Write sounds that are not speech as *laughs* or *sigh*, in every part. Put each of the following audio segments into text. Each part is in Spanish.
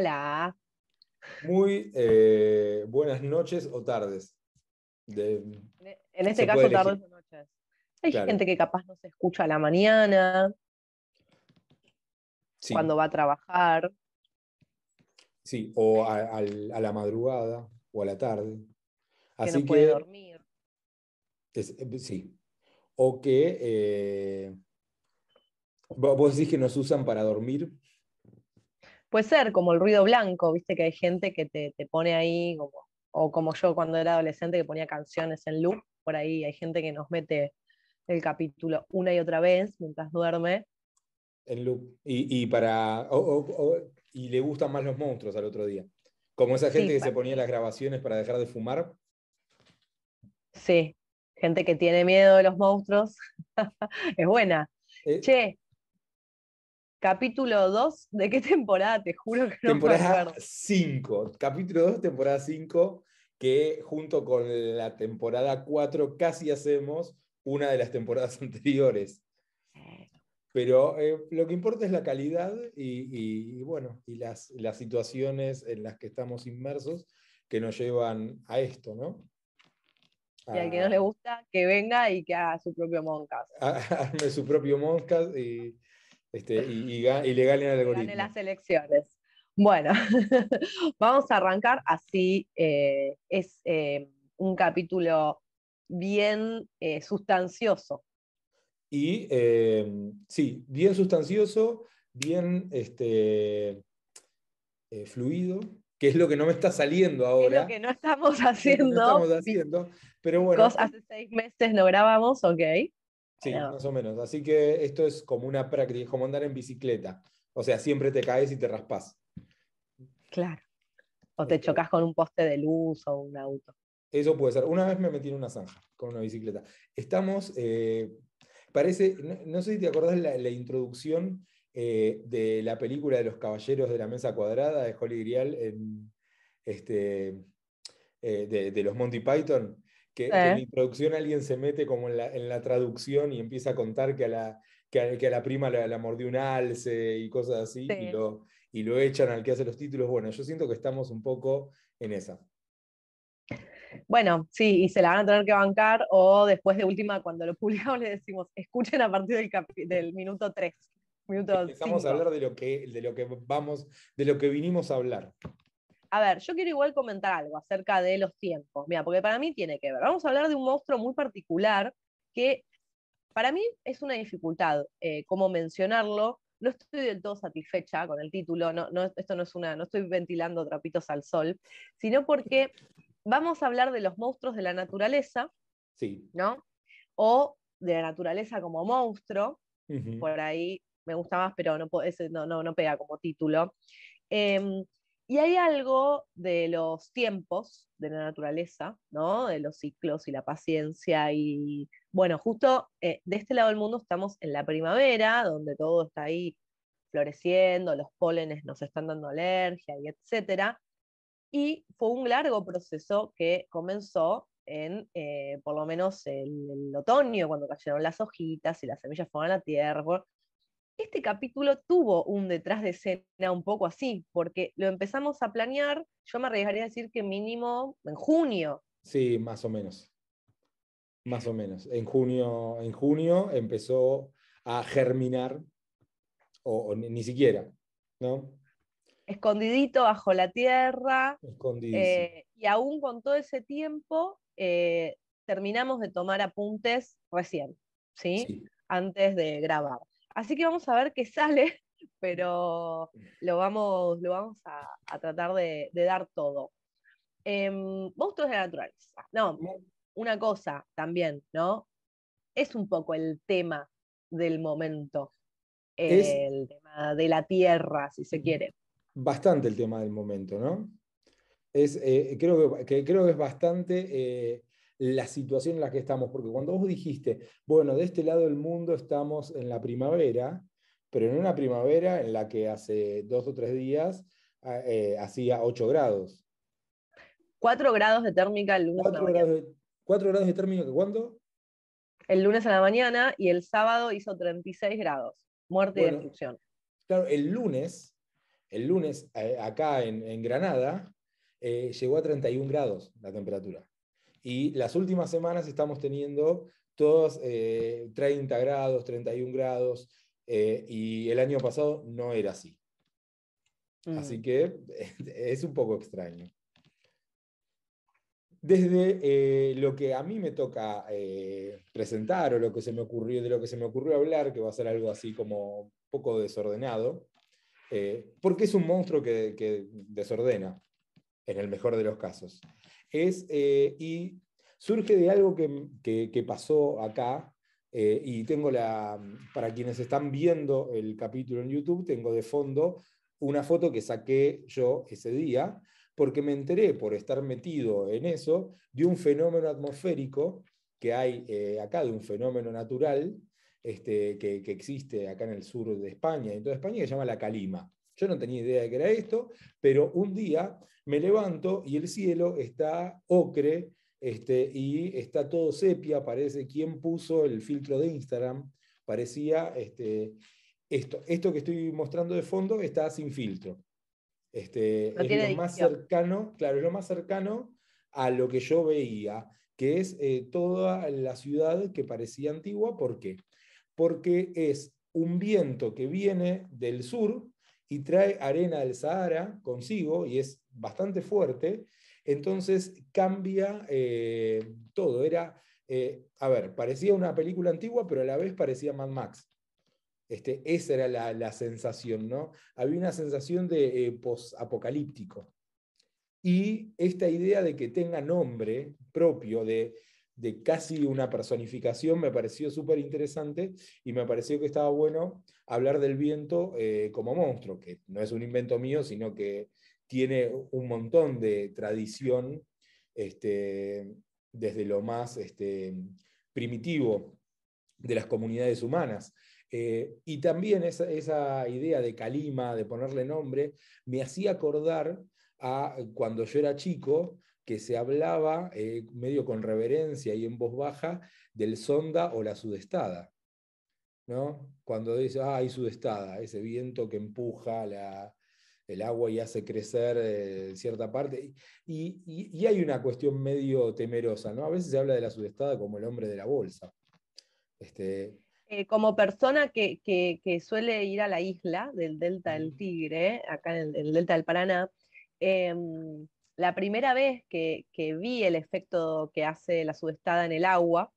Hola. Muy eh, buenas noches o tardes. De- En este caso, tardes o noches. Hay Claro. gente que capaz no se escucha a la mañana, sí, cuando va a trabajar. sí, o a, la madrugada o a la tarde. que Así no puede que, dormir. es- eh, sí. O que eh, vo- vos decís que nos usan para dormir. Puede ser como el ruido blanco, viste que hay gente que te, te pone ahí, como, o como yo cuando era adolescente que ponía canciones en loop, por ahí hay gente que nos mete el capítulo una y otra vez mientras duerme. En loop. Y, y para, o- o- o- y le gustan más los monstruos al otro día. Como esa Sí, gente que se ponía las grabaciones para dejar de fumar. Sí, gente que tiene miedo de los monstruos. *laughs* es buena. Eh, Che, capítulo 2, ¿de qué temporada? Te juro que no me temporada acuerdo. 5, capítulo 2, temporada 5, que junto con la temporada 4 casi hacemos una de las temporadas *laughs* anteriores. Pero eh, lo que importa es la calidad y, y- y bueno, y las, las situaciones en las que estamos inmersos que nos llevan a esto, ¿no? Y al que no le gusta, que venga y que haga su propio Moncast. *laughs* a, a- arme su propio Moncast y, este, y, y y le gane al algoritmo. gane las elecciones. Bueno, *laughs* vamos a arrancar así. eh, es eh, un capítulo bien eh, sustancioso. Y sí, bien sustancioso, bien este, fluido, que es lo que no me está saliendo Es ahora. lo que no estamos que no haciendo. estamos haciendo, pero bueno, hace seis meses no grabamos, ok. Sí, más o menos. Así que esto es como una práctica, es como andar en bicicleta. O sea, siempre te caes y te raspas. Claro. O te Este. chocas con un poste de luz o un auto. Eso puede ser. Una vez me metí en una zanja con una bicicleta. Estamos, eh, parece, no, no sé si te acordás la, la introducción eh, de la película de los Caballeros de la Mesa Cuadrada de Holly Grial en, este, eh, de, de los Monty Python, que, que en la introducción alguien se mete como en la, en la traducción y empieza a contar que a la, que a, que a la prima la, la mordió un alce y cosas así, y, lo, y lo echan al que hace los títulos. Bueno, yo siento que estamos un poco en esa. Bueno, sí, y se la van a tener que bancar, o después de última, cuando lo publicamos, le decimos, escuchen a partir del, minuto 3. Minuto Empezamos a hablar de lo que, de lo que vamos, de lo que vinimos a hablar. A ver, yo quiero igual comentar algo acerca de los tiempos. Mira, porque para mí tiene que ver. Vamos a hablar de un monstruo muy particular que para mí es una dificultad eh, cómo mencionarlo. No estoy del todo satisfecha con el título, no, no, esto no es una, no estoy ventilando trapitos al sol, sino porque vamos a hablar de los monstruos de la naturaleza, Sí. ¿no? O de la naturaleza como monstruo, por ahí me gusta más, pero no, puedo- ese no, no, no pega como título. Em, y hay algo de los tiempos de la naturaleza, ¿no? De los ciclos y la paciencia. Y bueno, justo eh, de este lado del mundo estamos en la primavera, donde todo está ahí floreciendo, los pólenes nos están dando alergia y etcétera. y fue un largo proceso que comenzó en, eh, por lo menos, el, otoño, cuando cayeron las hojitas y las semillas fueron a la tierra. Este capítulo tuvo un detrás de escena un poco así, porque lo empezamos a planear, yo me arriesgaría a decir que mínimo en junio. Sí, más o menos. Más o menos. En junio, en junio empezó a germinar, o, ni, siquiera, ¿no? Escondidito bajo la tierra. Eh, y aún con todo ese tiempo, eh, terminamos de tomar apuntes recién, ¿sí? Antes de grabar. Así que vamos a ver qué sale, *laughs* pero lo vamos, lo vamos a, tratar de, dar todo. Monstruos de la naturaleza. No, una cosa también, ¿no? Es un poco el tema del momento. el tema de la tierra, si se quiere. Bastante el tema del momento, ¿no? Es, eh, creo, que, creo que es bastante eh, la situación en la que estamos, porque cuando vos dijiste, bueno, de este lado del mundo estamos en la primavera, pero en una primavera en la que hace dos o tres días ah, eh, hacía 8 grados. 4 grados de térmica el lunes. 4 grados de, 4 grados de térmica, ¿cuándo? El lunes a la mañana y el sábado hizo 36 grados. Muerte y destrucción. Claro, el lunes, el lunes eh, acá en, Granada, eh, llegó a 31 grados la temperatura. Y las últimas semanas estamos teniendo todos 30 eh, grados, 31 grados, eh, y el año pasado no era así. Así mm. que *laughs* es un poco extraño. Desde eh, lo que a mí me toca presentar o lo que se me ocurrió, de lo que se me ocurrió hablar, que va a ser algo así como un poco desordenado, porque es un monstruo que, que desordena, en el mejor de los casos es, eh, y surge de algo que, pasó acá, eh, y tengo la, para quienes están viendo el capítulo en YouTube, tengo de fondo una foto que saqué yo ese día, porque me enteré por estar metido en eso de un fenómeno atmosférico que hay eh, acá, de un fenómeno natural este, que, que, existe acá en el sur de España, en toda España, que se llama la calima. Yo no tenía idea de que era esto, pero un día me levanto y el cielo está ocre este, y está todo sepia, parece quien puso el filtro de Instagram, parecía este, esto. Esto que estoy mostrando de fondo está sin filtro. Este, es lo más cercano, claro, es lo más cercano a lo que yo veía, que es eh, toda la ciudad que parecía antigua. ¿Por qué? Porque es un viento que viene del sur y trae arena del Sahara consigo y es bastante fuerte, entonces cambia eh, todo. Era, eh, a ver, parecía una película antigua, pero a la vez parecía Mad Max. Este, esa era la, sensación, ¿no? Había una sensación de eh, post-apocalíptico. Y esta idea de que tenga nombre propio, de, de casi una personificación, me pareció súper interesante y me pareció que estaba bueno hablar del viento como monstruo, que no es un invento mío, sino que tiene un montón de tradición este, desde lo más este, primitivo de las comunidades humanas. Eh, y también esa, idea de Calima, de ponerle nombre, me hacía acordar a cuando yo era chico, que se hablaba eh, medio con reverencia y en voz baja del sonda o la sudestada. ¿No? Cuando dice, ah, hay sudestada, ese viento que empuja la, el agua y hace crecer eh, cierta parte. Y, hay una cuestión medio temerosa, ¿no? A veces se habla de la sudestada como el hombre de la bolsa. Este... Eh, como persona que, suele ir a la isla del Delta del Tigre, acá en el, Delta del Paraná, em, la primera vez que, vi el efecto que hace la sudestada en el agua,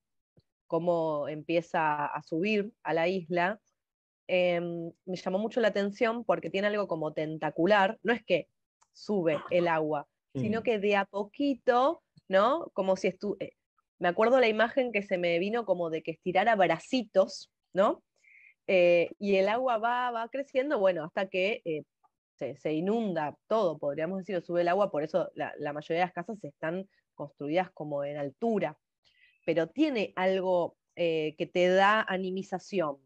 cómo empieza a subir a la isla, Em, me llamó mucho la atención porque tiene algo como tentacular, no es que sube el agua, sino mm. que de a poquito, ¿no? Como si estuve, eh, me acuerdo la imagen que se me vino como de que estirara bracitos, ¿no? Eh, y el agua va, va creciendo, bueno, hasta que eh, se, inunda todo, podríamos decir, sube el agua, por eso la, la, mayoría de las casas están construidas como en altura, pero tiene algo que te da animización,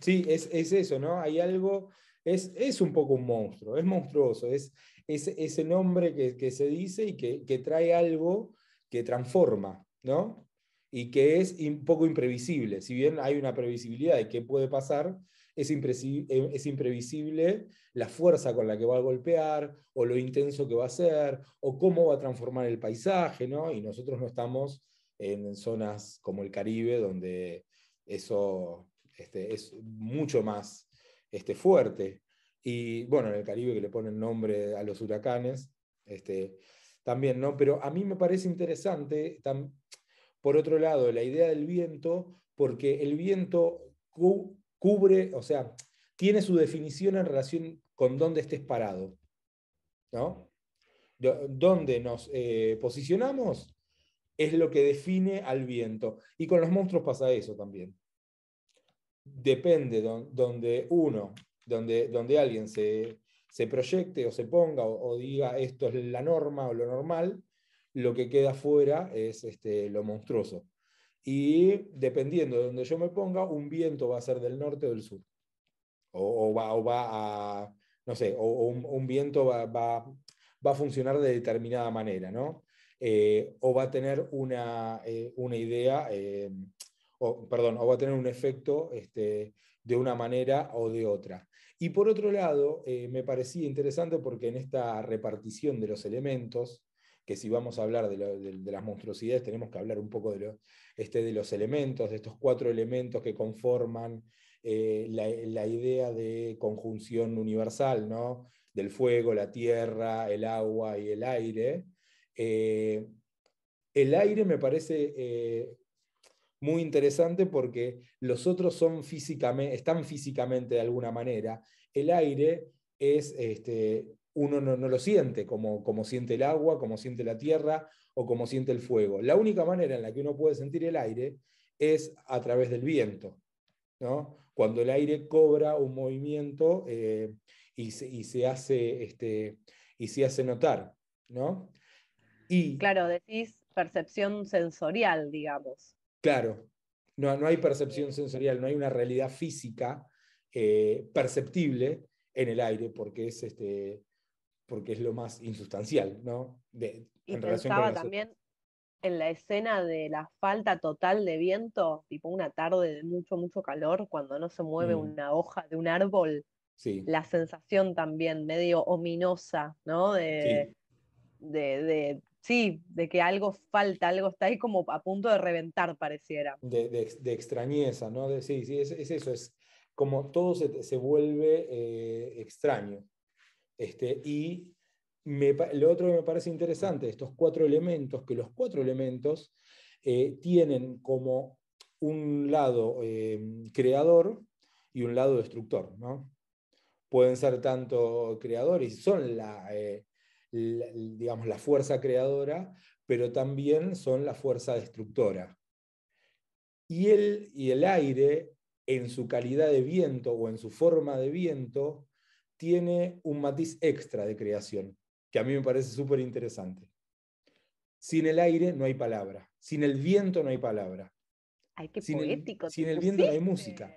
Sí, es, eso, ¿no? Hay algo es, es un poco un monstruo, es monstruoso, es, ese nombre que, se dice y que, que, trae algo que transforma, ¿no? Y que es un poco imprevisible. Si bien hay una previsibilidad de qué puede pasar, es, eh, es imprevisible la fuerza con la que va a golpear, o lo intenso que va a ser, o cómo va a transformar el paisaje, ¿no? Y nosotros no estamos en zonas como el Caribe, donde eso este, es mucho más este, fuerte. Y bueno, en el Caribe que le ponen nombre a los huracanes, este, también, ¿no? Pero a mí me parece interesante, por otro lado, la idea del viento, porque el viento cubre, o sea, tiene su definición en relación con dónde estés parado. ¿no? Dónde nos eh, posicionamos es lo que define al viento. Y con los monstruos pasa eso también. Depende donde uno, donde, donde alguien se, proyecte o se ponga o, diga esto es la norma o lo normal, lo que queda fuera es este, lo monstruoso. Y dependiendo de donde yo me ponga, un viento va a ser del norte o del sur. O, va, va, a, no sé, o, un, viento va, va, a funcionar de determinada manera, ¿no? Eh, o va a tener una, eh, una idea, eh, o, perdón, o va a tener un efecto este, de una manera o de otra. Y por otro lado, me parecía interesante porque en esta repartición de los elementos, que si vamos a hablar de, las monstruosidades, tenemos que hablar un poco de, este, de los elementos, de estos cuatro elementos que conforman la, idea de conjunción universal, ¿no? del fuego, la tierra, el agua y el aire. Eh, el aire me parece eh, muy interesante porque los otros son físicamente, están físicamente de alguna manera. El aire es, este, uno no, lo siente como, como siente el agua, como siente la tierra o como siente el fuego. La única manera en la que uno puede sentir el aire es a través del viento. ¿no? Cuando el aire cobra un movimiento eh, y, se, hace, este, y se hace notar. ¿no? Y, claro, decís percepción sensorial, digamos. Claro, no, no hay percepción sensorial, no hay una realidad física eh, perceptible en el aire porque es, este, porque es lo más insustancial, ¿no? De, y en pensaba también en la escena de la falta total de viento, tipo una tarde de mucho, mucho calor, cuando no se mueve mm. una hoja de un árbol, sí. la sensación también medio ominosa, ¿no? De, de, sí, de que algo falta, algo está ahí como a punto de reventar, pareciera. De, extrañeza, ¿no? sí, sí, es, eso, es como todo se, vuelve eh, extraño. Este, y lo otro que me parece interesante, estos cuatro elementos, que los cuatro elementos eh, tienen como un lado eh, creador y un lado destructor. ¿no? Pueden ser tanto creadores, son la, digamos, la fuerza creadora, pero también son la fuerza destructora. Y el, y el aire, en su calidad de viento o en su forma de viento, tiene un matiz extra de creación, que a mí me parece súper interesante. Sin el aire no hay palabra, sin el viento no hay palabra. Ay, qué sin poético. El, sin el viento no hay música.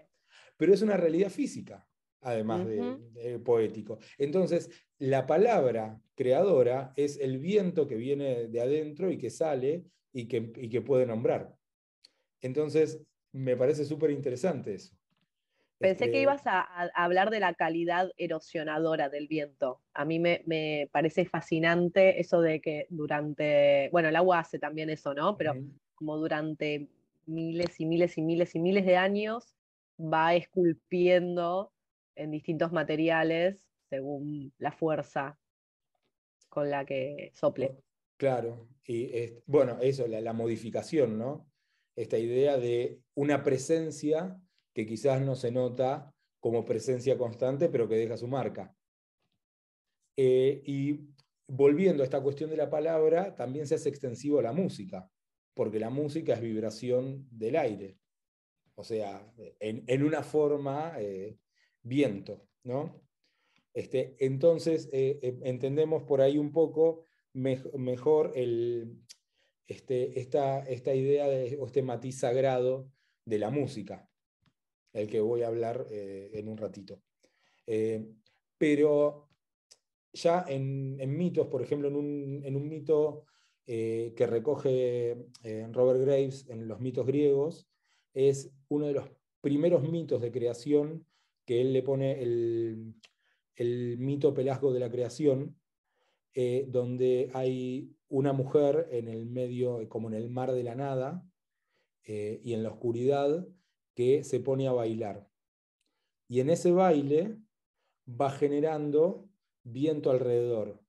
Pero es una realidad física además de, poético. Entonces, la palabra creadora es el viento que viene de adentro y que sale y que, que puede nombrar. Entonces, me parece súper interesante eso. Pensé que este ibas a, hablar de la calidad erosionadora del viento. A mí me, parece fascinante eso de que durante, bueno, el agua hace también eso, ¿no? Pero como durante miles y miles y miles y miles de años va esculpiendo en distintos materiales según la fuerza con la que sople. Claro, y bueno, eso, la, modificación, ¿no? Esta idea de una presencia que quizás no se nota como presencia constante, pero que deja su marca. Eh, y volviendo a esta cuestión de la palabra, también se hace extensivo a la música, porque la música es vibración del aire. O sea, en, una forma eh, viento, ¿no? Este, entonces, eh, eh, entendemos por ahí un poco mejor este, esta, idea de, o este matiz sagrado de la música, el que voy a hablar eh, en un ratito. pero ya en, mitos, por ejemplo, en un, mito que recoge Robert Graves en los mitos griegos, es uno de los primeros mitos de creación que él le pone el, mito pelasgo de la creación, eh, donde hay una mujer en el medio, como en el mar de la nada y en la oscuridad, que se pone a bailar. Y en ese baile va generando viento alrededor.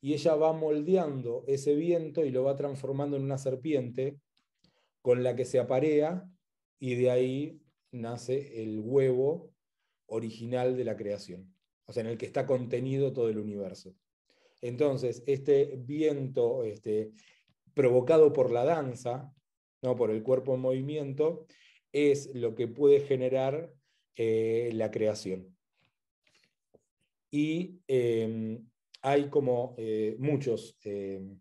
Y ella va moldeando ese viento y lo va transformando en una serpiente con la que se aparea y de ahí nace el huevo original de la creación, o sea, en el que está contenido todo el universo. Entonces, este viento este, provocado por la danza, ¿no? por el cuerpo en movimiento, es lo que puede generar eh, la creación. Y em, hay como eh, muchos em,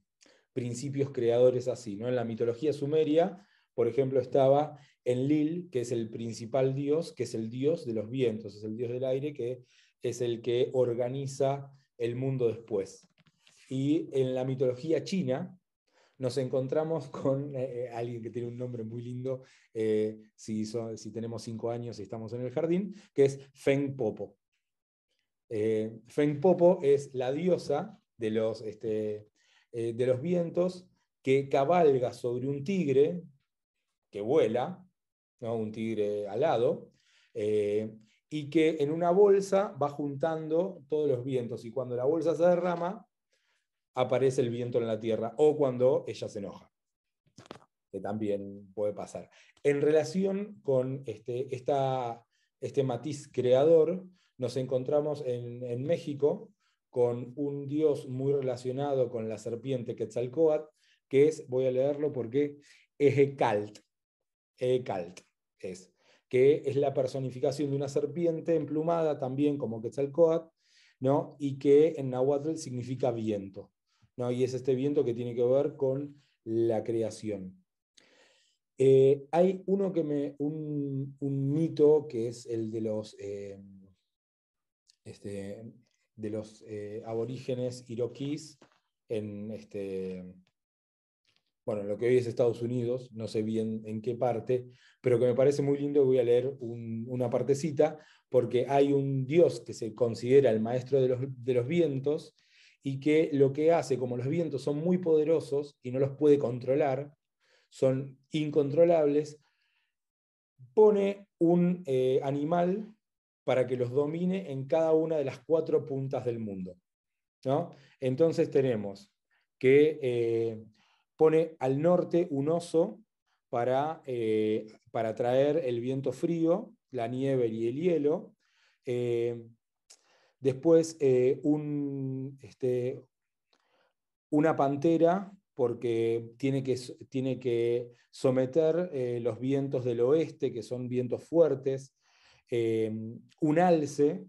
principios creadores así. ¿no? En la mitología sumeria, por ejemplo, estaba Enlil, que es el principal dios, que es el dios de los vientos, es el dios del aire, que es el que organiza el mundo después. Y en la mitología china nos encontramos *laughs* con eh, alguien que tiene un nombre muy lindo, si, si tenemos cinco años y estamos en el jardín, que es Feng Popo. Eh, Feng Popo es la diosa de los, este, eh, de los vientos que cabalga sobre un tigre que vuela, un tigre alado, eh, y que en una bolsa va juntando todos los vientos y cuando la bolsa se derrama, aparece el viento en la tierra o cuando ella se enoja, que también puede pasar. En relación con este, este matiz creador, nos encontramos en, México con un dios muy relacionado con la serpiente Quetzalcoatl, que es, voy a leerlo porque es Ecalt, Ecalt que es la personificación de una serpiente emplumada también como Quetzalcoatl, ¿no? y que en Nahuatl significa viento, ¿no? y es este viento que tiene que ver con la creación. Eh, hay uno que me, un, mito que es el de los eh, este, de los eh, aborígenes iroquíes en, este, bueno, lo que hoy es Estados Unidos, no sé bien en qué parte, pero que me parece muy lindo, voy a leer una partecita, porque hay un dios que se considera el maestro de los, vientos y que lo que hace, como los vientos son muy poderosos y no los puede controlar, son incontrolables, pone un eh, animal para que los domine en cada una de las cuatro puntas del mundo. ¿no? Entonces tenemos que eh, pone al norte un oso para, eh, para traer el viento frío, la nieve y el hielo. Eh, después un, este, una pantera porque tiene que, tiene que someter los vientos del oeste, que son vientos fuertes, un alce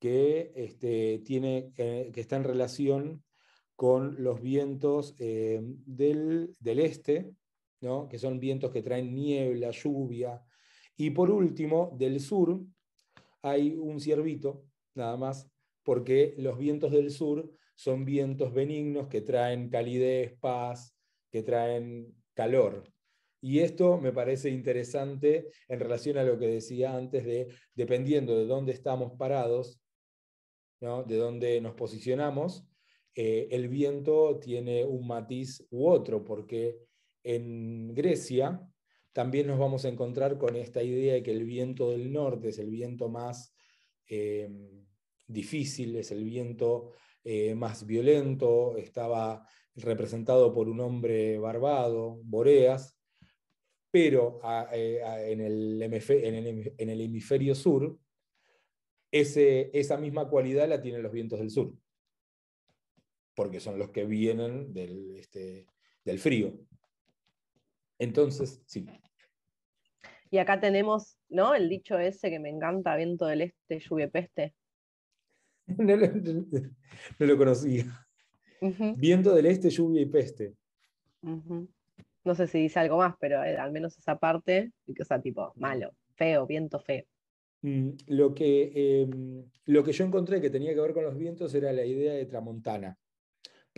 que, este, tiene, eh, que está en relación con los vientos em, del, este, que son vientos que traen niebla, lluvia. Y por último, del sur hay un ciervito, nada más, porque los vientos del sur son vientos benignos que traen calidez, paz, que traen calor. Y esto me parece interesante en relación a lo que decía antes de, dependiendo de dónde estamos parados, de dónde nos posicionamos, eh, el viento tiene un matiz u otro, porque en Grecia también nos vamos a encontrar con esta idea de que el viento del norte es el viento más eh, difícil, es el viento eh, más violento, estaba representado por un hombre barbado, Boreas, pero en, el en, el hemisferio sur, esa misma cualidad la tienen los vientos del sur, porque son los que vienen del, este, del frío. Entonces, sí. Y acá tenemos, ¿no? El dicho ese que me encanta, viento del este, lluvia peste. *laughs* no, lo, conocía. Viento del este, lluvia y peste. No sé si dice algo más, pero eh, al menos esa parte, o sea, tipo, malo, feo, viento feo. Mm, lo que, em, lo que yo encontré que tenía que ver con los vientos era la idea de tramontana,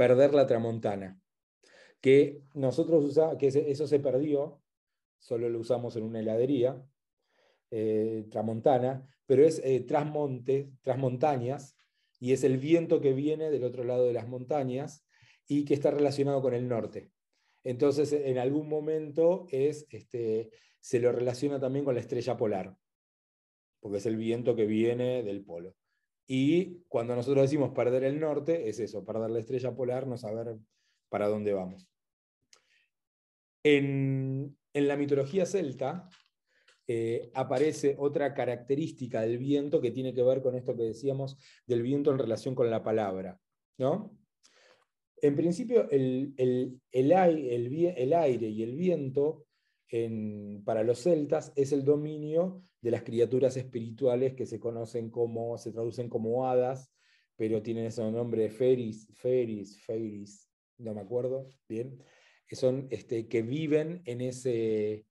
perder la tramontana, que nosotros usamos, que eso se perdió, solo lo usamos en una heladería, eh, tramontana, pero es eh, trasmontañas, y es el viento que viene del otro lado de las montañas y que está relacionado con el norte. Entonces, en algún momento es, este, se lo relaciona también con la estrella polar porque es el viento que viene del polo. Y cuando nosotros decimos perder el norte, es eso, perder la estrella polar, no saber para dónde vamos. En, la mitología celta eh, aparece otra característica del viento que tiene que ver con esto que decíamos del viento en relación con la palabra. ¿no? En principio, el, el, el aire y el viento para los celtas es el dominio de las criaturas espirituales que se conocen como, se traducen como hadas, pero tienen ese nombre de feris, feris, feris, no me acuerdo bien, que son este, que viven en, ese,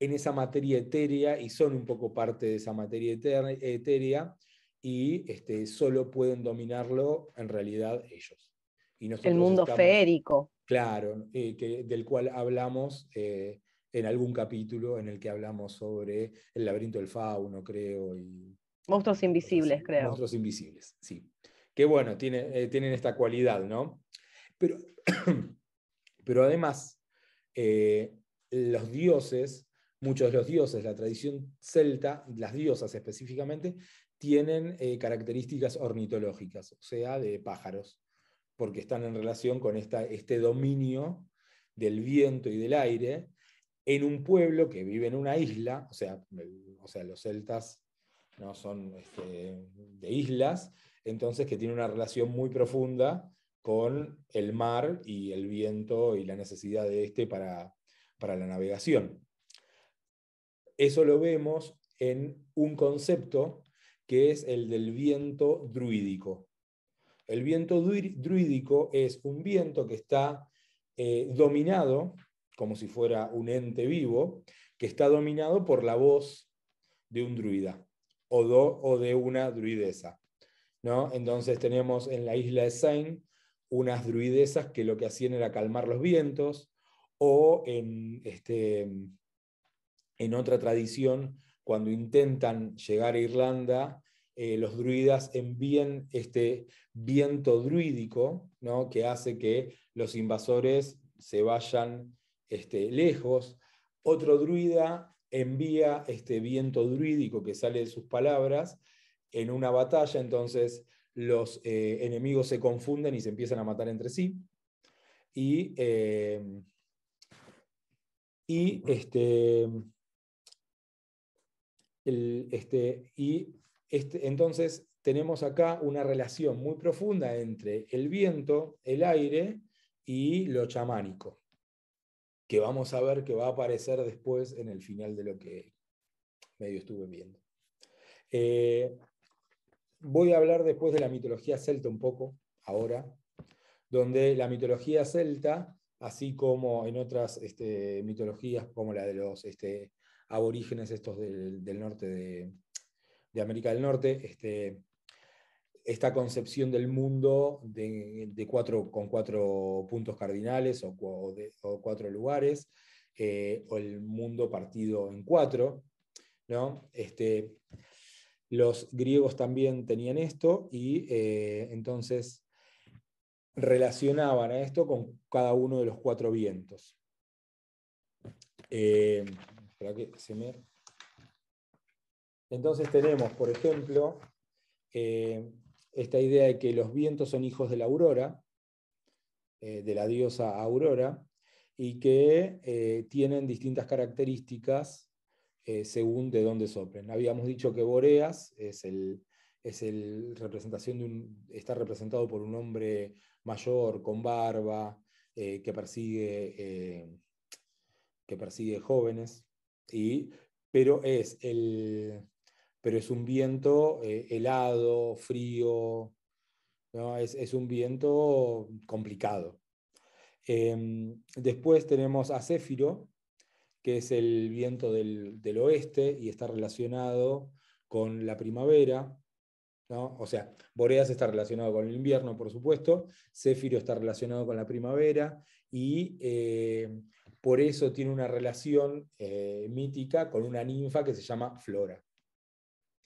en esa materia etérea y son un poco parte de esa materia etérea y este, solo pueden dominarlo en realidad ellos. Y el mundo férico. Claro, eh, del cual hablamos eh, en algún capítulo en el que hablamos sobre el laberinto del fauno, creo. Y, monstruos invisibles, creo. Monstruos invisibles, sí. Que bueno, tiene, eh, tienen esta cualidad, ¿no? Pero, *clears throat* pero además, eh, los dioses, muchos de los dioses, la tradición celta, las diosas específicamente, tienen eh, características ornitológicas, o sea, de pájaros, porque están en relación con esta, este dominio del viento y del aire, en un pueblo que vive en una isla, o sea, o sea los celtas no son este, de islas, entonces que tiene una relación muy profunda con el mar y el viento y la necesidad de este para, para la navegación. Eso lo vemos en un concepto que es el del viento druídico. El viento druídico es un viento que está eh, dominado como si fuera un ente vivo, que está dominado por la voz de un druida o, o de una druidesa. ¿no? Entonces tenemos en la isla de Sain unas druidesas que lo que hacían era calmar los vientos, o en, este, otra tradición, cuando intentan llegar a Irlanda, eh, los druidas envían este viento druídico ¿no? que hace que los invasores se vayan este, lejos. Otro druida envía este viento druídico que sale de sus palabras en una batalla, entonces los eh, enemigos se confunden y se empiezan a matar entre sí. Y, eh, y, este, este, y este, entonces tenemos acá una relación muy profunda entre el viento, el aire y lo chamánico que vamos a ver que va a aparecer después en el final de lo que medio estuve viendo. Eh, voy a hablar después de la mitología celta un poco, ahora, donde la mitología celta, así como en otras este, mitologías como la de los este, aborígenes estos del, norte de, de, América del Norte, este, esta concepción del mundo de, cuatro, con cuatro puntos cardinales o, cuatro lugares, eh, o el mundo partido en cuatro. ¿no? Este, los griegos también tenían esto y eh, entonces relacionaban a esto con cada uno de los cuatro vientos. Eh, entonces tenemos, por ejemplo, esta idea de que los vientos son hijos de la aurora, eh, de la diosa Aurora, y que eh, tienen distintas características eh, según de dónde soplen. Habíamos dicho que Boreas es el, es el representación de un, está representado por un hombre mayor, con barba, que, persigue, que persigue jóvenes, y, pero es el, pero es un viento eh, helado, frío, ¿no? es, un viento complicado. Em, después tenemos a Céfiro, que es el viento del, oeste y está relacionado con la primavera, o sea, Boreas está relacionado con el invierno, por supuesto, Céfiro está relacionado con la primavera y eh, por eso tiene una relación eh, mítica con una ninfa que se llama Flora.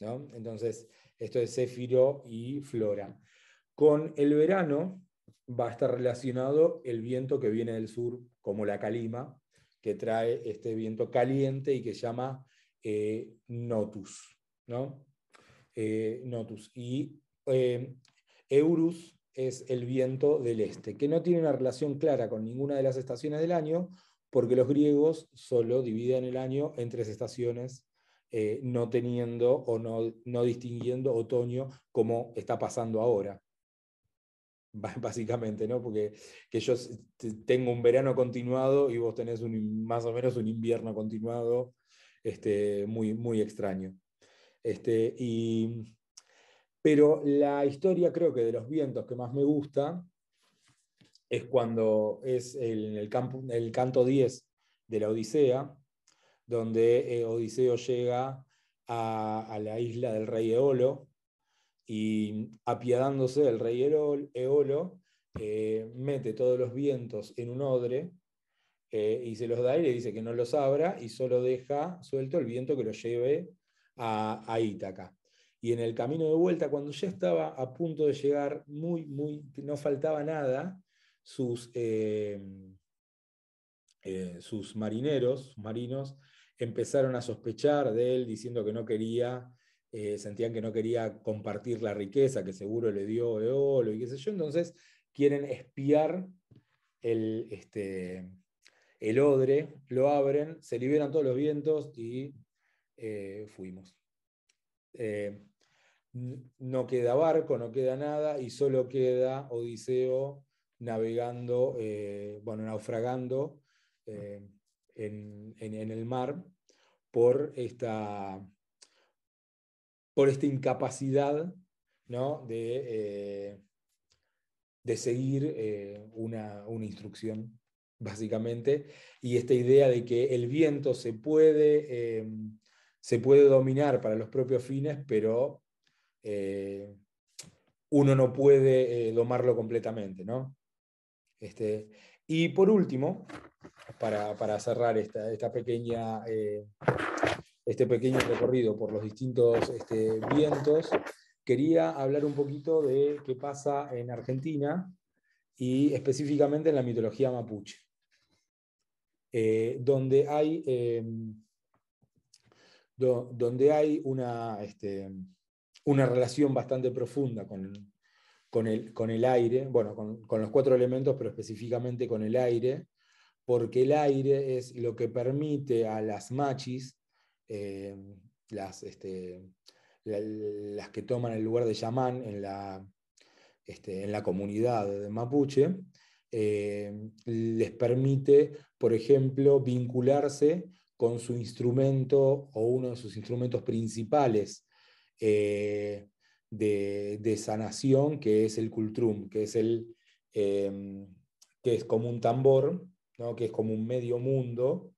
Entonces, esto es Céfiro y Flora. Con el verano va a estar relacionado el viento que viene del sur, como la calima, que trae este viento caliente y que llama eh, Notus. ¿no? Eh, Notus. Y eh, Eurus es el viento del este, que no tiene una relación clara con ninguna de las estaciones del año, porque los griegos solo dividen el año en tres estaciones, eh, no teniendo o no, no distinguiendo otoño como está pasando ahora *laughs* básicamente, ¿no? Porque que yo tengo un verano continuado y vos tenés un, más o menos un invierno continuado este, muy, muy extraño. Este, y, pero la historia creo que de los vientos que más me gusta es cuando es el, campo, el canto 10 de la Odisea, donde eh, Odiseo llega a, la isla del rey Eolo y apiadándose del rey Eolo, eh, mete todos los vientos en un odre eh, y se los da y le dice que no los abra y solo deja suelto el viento que lo lleve a, Ítaca. Y en el camino de vuelta, cuando ya estaba a punto de llegar, muy, muy, no faltaba nada, sus, sus marineros, marinos, empezaron a sospechar de él, diciendo que no quería, eh, sentían que no quería compartir la riqueza que seguro le dio Eolo y qué sé yo, entonces quieren espiar el, este, el odre, lo abren, se liberan todos los vientos y eh, fuimos. Eh, no queda barco, no queda nada, y solo queda Odiseo navegando, bueno, naufragando en, el mar por esta, por esta incapacidad ¿no? de, de seguir una, una, instrucción, básicamente, y esta idea de que el viento se puede se puede dominar para los propios fines, pero eh, uno no puede eh, domarlo completamente. ¿no? Este, y por último, para, cerrar esta, esta pequeña, eh, este pequeño recorrido por los distintos este, vientos, quería hablar un poquito de qué pasa en Argentina y específicamente en la mitología mapuche, donde hay donde hay una, este, una relación bastante profunda con, con, el, con el, aire, bueno, con, los cuatro elementos, pero específicamente con el aire, porque el aire es lo que permite a las machis, eh, las, este, las que toman el lugar de chamán en la, este, comunidad de mapuche, eh, les permite, por ejemplo, vincularse con su instrumento o uno de sus instrumentos principales eh, de, sanación, que es el cultrum, que es como un tambor, que es como un medio mundo,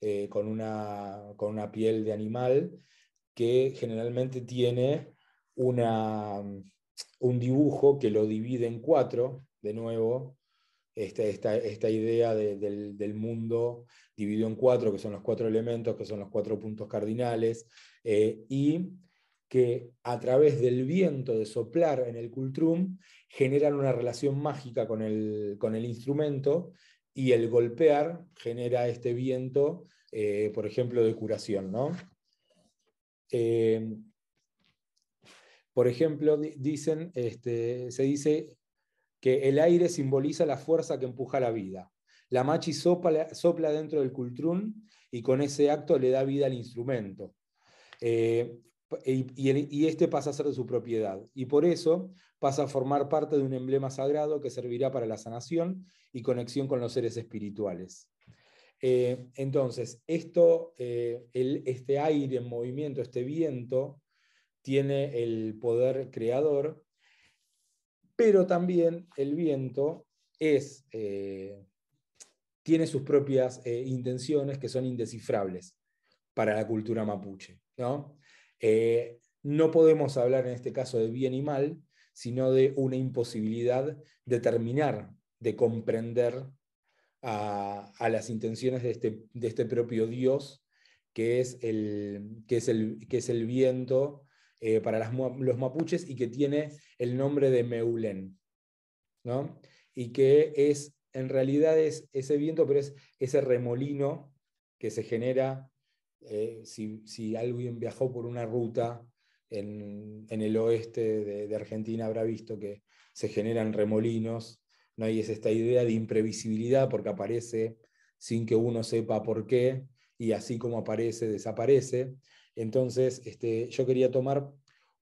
eh, con, una, con una piel de animal, que generalmente tiene una, un dibujo que lo divide en cuatro, de nuevo, esta, esta, idea del, del, mundo dividido en cuatro, que son los cuatro elementos, que son los cuatro puntos cardinales, eh, y que a través del viento de soplar en el cultrum generan una relación mágica con el, con el instrumento y el golpear genera este viento, eh, por ejemplo, de curación. ¿no? Eh, por ejemplo, dicen, este, se dice que el aire simboliza la fuerza que empuja la vida. La machi sopla, dentro del cultrún y con ese acto le da vida al instrumento. Eh, y, este pasa a ser de su propiedad. Y por eso pasa a formar parte de un emblema sagrado que servirá para la sanación y conexión con los seres espirituales. Eh, entonces, esto, eh, este aire en movimiento, este viento, tiene el poder creador, pero también el viento es tiene sus propias eh, intenciones que son indescifrables para la cultura mapuche. ¿no? Eh, no podemos hablar en este caso de bien y mal, sino de una imposibilidad de terminar de comprender a, las intenciones de este, de este, propio Dios, que es el, que es el, que es el viento eh, para los mapuches y que tiene el nombre de Meulen. ¿no? Y que es, en realidad es ese viento, pero es ese remolino que se genera eh, si, alguien viajó por una ruta en, el oeste de, Argentina, habrá visto que se generan remolinos, ¿no? y es esta idea de imprevisibilidad porque aparece sin que uno sepa por qué, y así como aparece, desaparece. Entonces, este, yo quería tomar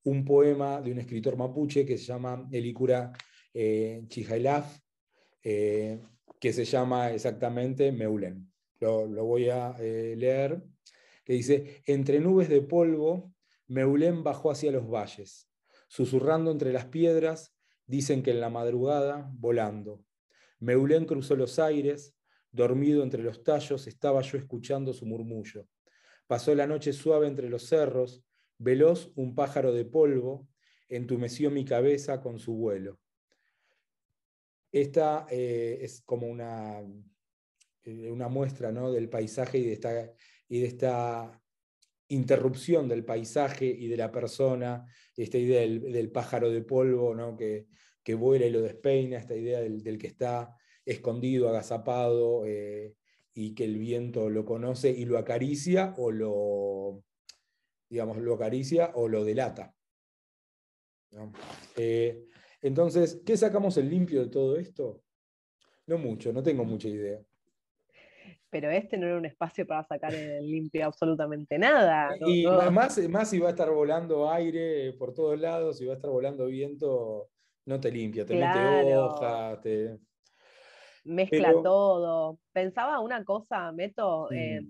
un poema de un escritor mapuche que se llama Elicura eh, eh, que se llama exactamente Meulen. Lo, voy a eh, leer, que dice, entre nubes de polvo, Meulén bajó hacia los valles, susurrando entre las piedras, dicen que en la madrugada, volando. Meulén cruzó los aires, dormido entre los tallos, estaba yo escuchando su murmullo. Pasó la noche suave entre los cerros, veloz un pájaro de polvo, entumeció mi cabeza con su vuelo. Esta eh, es como una, eh, una muestra ¿no? del paisaje y de, esta, y de esta interrupción del paisaje y de la persona, esta idea del, pájaro de polvo ¿no? que, que, vuela y lo despeina, esta idea del, que está escondido, agazapado eh, y que el viento lo conoce y lo acaricia o lo, digamos, lo acaricia o lo delata. Eh, entonces, ¿qué sacamos el limpio de todo esto? No mucho, no tengo mucha idea pero este no era un espacio para sacar en limpio absolutamente nada. Y Más, más si va a estar volando aire por todos lados, si va a estar volando viento, no te limpia, te mete hojas, te... Mezcla todo. Pensaba una cosa, Meto, eh,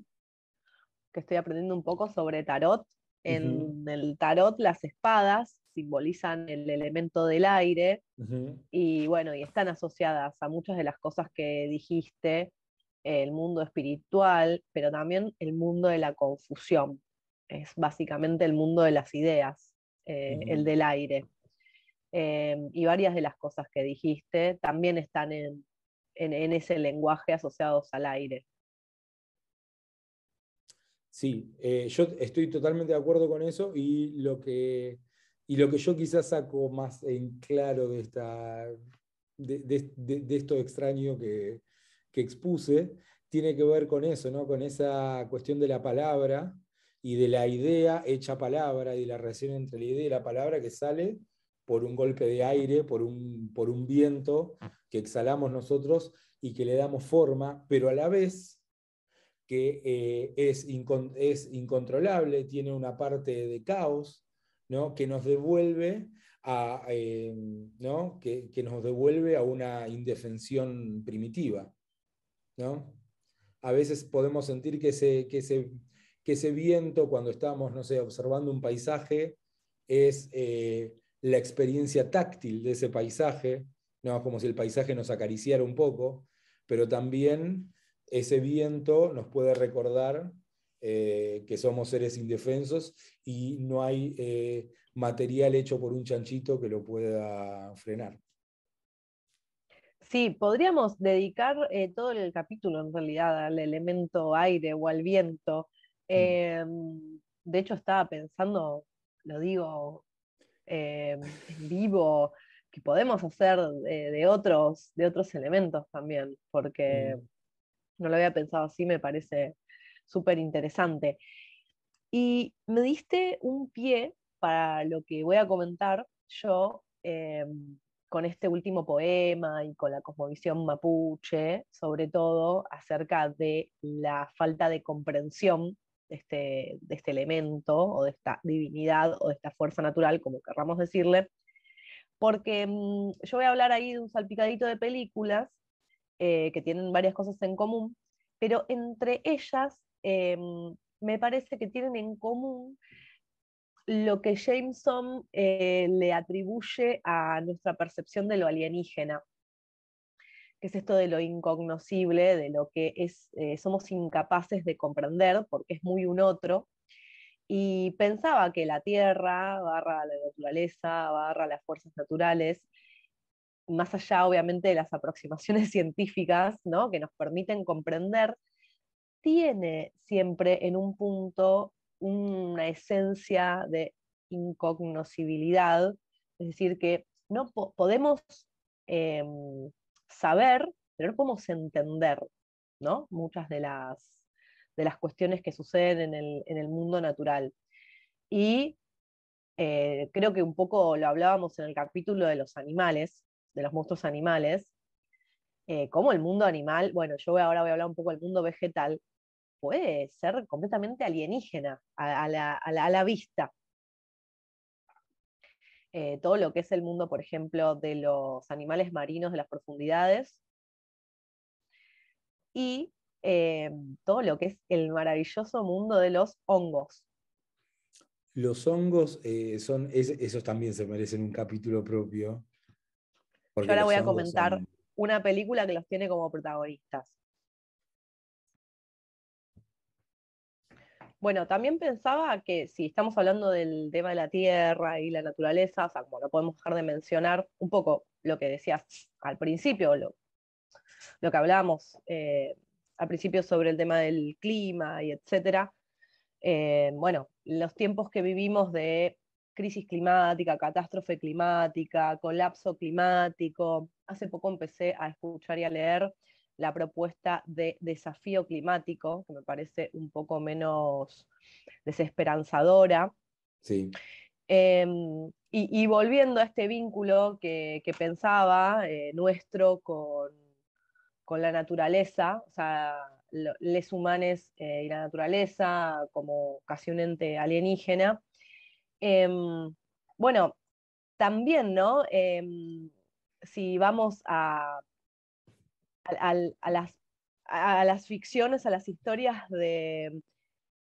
que estoy aprendiendo un poco sobre tarot. En el tarot las espadas simbolizan el elemento del aire y bueno, y están asociadas a muchas de las cosas que dijiste el mundo espiritual, pero también el mundo de la confusión. Es básicamente el mundo de las ideas, eh, el del aire. Em, y varias de las cosas que dijiste también están en, ese lenguaje asociados al aire. Sí, eh, yo estoy totalmente de acuerdo con eso y lo que, y lo que yo quizás saco más en claro de, esta, de esto extraño que, que expuse tiene que ver con eso, ¿no? con esa cuestión de la palabra y de la idea hecha palabra y la relación entre la idea y la palabra que sale por un golpe de aire, por un, por un viento que exhalamos nosotros y que le damos forma, pero a la vez que eh, es, incontrolable, tiene una parte de caos, ¿no? que nos devuelve a, eh, ¿no? que, nos devuelve a una indefensión primitiva. ¿No? A veces podemos sentir que ese, que que ese viento, cuando estamos, no sé, observando un paisaje, es eh, la experiencia táctil de ese paisaje, ¿no? como si el paisaje nos acariciara un poco, pero también ese viento nos puede recordar eh, que somos seres indefensos y no hay eh, material hecho por un chanchito que lo pueda frenar. Sí, podríamos dedicar eh, todo el capítulo en realidad al elemento aire o al viento. Mm. Em, de hecho, estaba pensando, lo digo em, en vivo, que podemos hacer de, otros, de otros elementos también, porque mm. no lo había pensado así, me parece súper interesante. Y me diste un pie para lo que voy a comentar yo. Em, con este último poema y con la cosmovisión mapuche, sobre todo acerca de la falta de comprensión de este, de este elemento o de esta divinidad o de esta fuerza natural, como querramos decirle, porque mm, yo voy a hablar ahí de un salpicadito de películas eh, que tienen varias cosas en común, pero entre ellas em, me parece que tienen en común lo que Jameson eh, le atribuye a nuestra percepción de lo alienígena, que es esto de lo incognoscible, de lo que es, eh, somos incapaces de comprender, porque es muy un otro, y pensaba que la tierra, barra la naturaleza, barra las fuerzas naturales, más allá obviamente de las aproximaciones *laughs* científicas ¿no? que nos permiten comprender, tiene siempre en un punto una esencia de incognoscibilidad, es decir, que no podemos em, saber, pero no podemos entender ¿no? muchas de las, de las cuestiones que suceden en el, mundo natural. Y eh, creo que un poco lo hablábamos en el capítulo de los animales, de los monstruos animales, eh, como el mundo animal, bueno, yo ahora voy a hablar un poco del mundo vegetal, puede ser completamente alienígena a, la, vista. Eh, todo lo que es el mundo, por ejemplo, de los animales marinos de las profundidades y eh, todo lo que es el maravilloso mundo de los hongos. Los hongos eh, son, esos también se merecen un capítulo propio. Yo ahora voy a comentar una película que los tiene como protagonistas. Bueno, también pensaba que si estamos hablando del tema de la tierra y la naturaleza, o sea, como no podemos dejar de mencionar un poco lo que decías al principio, lo, que hablábamos eh, al principio sobre el tema del clima y etcétera. Eh, bueno, los tiempos que vivimos de crisis climática, catástrofe climática, colapso climático. Hace poco empecé a escuchar y a leer la propuesta de desafío climático, que me parece un poco menos desesperanzadora. Sí. Em, y, volviendo a este vínculo que, pensaba eh, nuestro con, con la naturaleza, o sea, les humanes eh, y la naturaleza como casi un ente alienígena. Em, bueno, también, ¿no? Em, si vamos a, a, las, a, las, ficciones, a las historias de,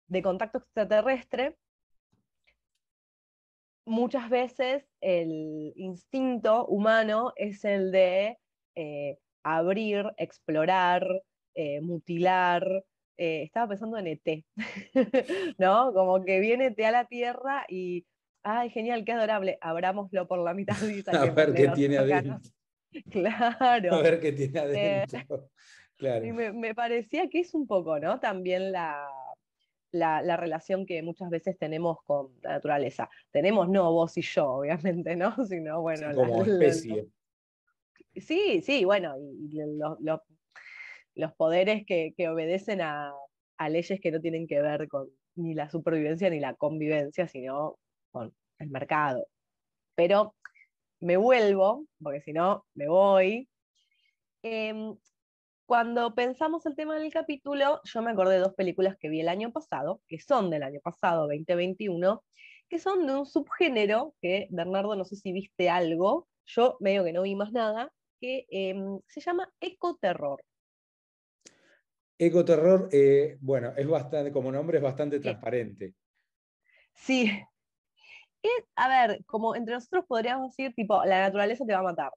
de contacto extraterrestre, muchas veces el instinto humano es el de eh, abrir, explorar, eh, mutilar. Eh, estaba pensando en ET, *laughs* ¿no? Como que viene ET a la Tierra y, ay, genial, qué adorable, abrámoslo por la mitad. *laughs* a ver qué tiene adentro. *laughs* Claro. A ver qué tiene eh, adentro. *laughs* claro. Y me, parecía que es un poco, ¿no? También la, la, relación que muchas veces tenemos con la naturaleza. Tenemos no vos y yo, obviamente, ¿no? *laughs* Sino, bueno, como especie. Sí, sí, bueno, y, los, poderes que, obedecen a, leyes que no tienen que ver con ni la supervivencia ni la convivencia, sino con el mercado. Pero me vuelvo, porque si no, me voy. Em, cuando pensamos el tema del capítulo, yo me acordé de dos películas que vi el año pasado, que son del año pasado, 2021, que son de un subgénero que, Bernardo, no sé si viste algo, yo medio que no vi más nada, que em, se llama ecoterror. Ecoterror, eh, bueno, es bastante, como nombre es bastante transparente. Sí. A ver, como entre nosotros podríamos decir, tipo, la naturaleza te va a matar.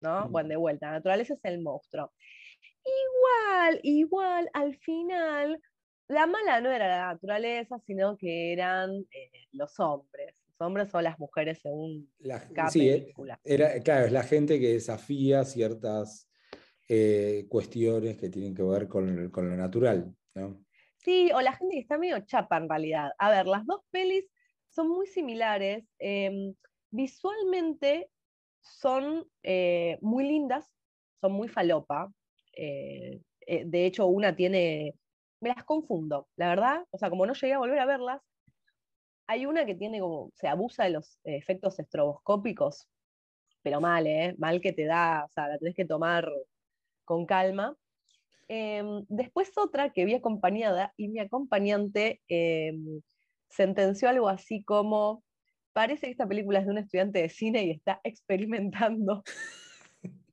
¿No? Mm. Bueno, de vuelta, la naturaleza es el monstruo. Igual, igual, al final, la mala no era la naturaleza, sino que eran eh, los hombres hombres o las mujeres según la, cada sí, eh, Era, claro, es la gente que desafía ciertas eh, cuestiones que tienen que ver con, lo natural. Sí, o la gente que está medio chapa en realidad. A ver, las dos pelis son muy similares. Em, visualmente son eh, muy lindas, son muy falopa. de hecho, una tiene. Me las confundo, la verdad. O sea, como no llegué a volver a verlas, hay una que tiene como, se abusa de los efectos estroboscópicos, pero mal, ¿eh? Mal que te da, o sea, la tenés que tomar con calma. Em, después otra que vi acompañada y mi acompañante em, sentenció algo así como, parece que esta película es de un estudiante de cine y está experimentando. *laughs*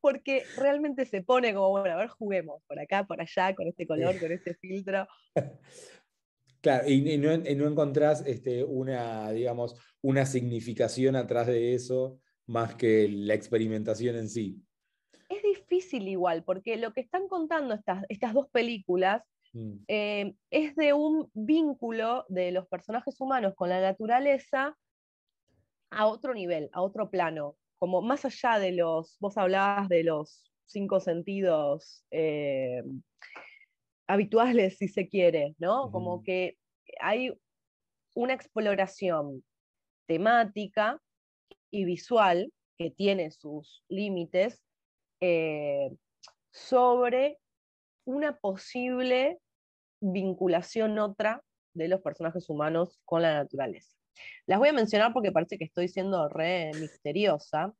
Porque realmente se pone como, bueno, a ver, juguemos por acá, por allá, con este color, con este filtro. *laughs* Claro, y, no, encontrás este, una, digamos, una significación atrás de eso más que la experimentación en sí. Es difícil igual, porque lo que están contando estas, estas dos películas mm. eh, es de un vínculo de los personajes humanos con la naturaleza a otro nivel, a otro plano, como más allá de los, vos hablabas de los cinco sentidos eh, habituales, si se quiere, ¿no? Como que hay una exploración temática y visual que tiene sus límites eh, sobre una posible vinculación otra de los personajes humanos con la naturaleza. Las voy a mencionar porque parece que estoy siendo re misteriosa.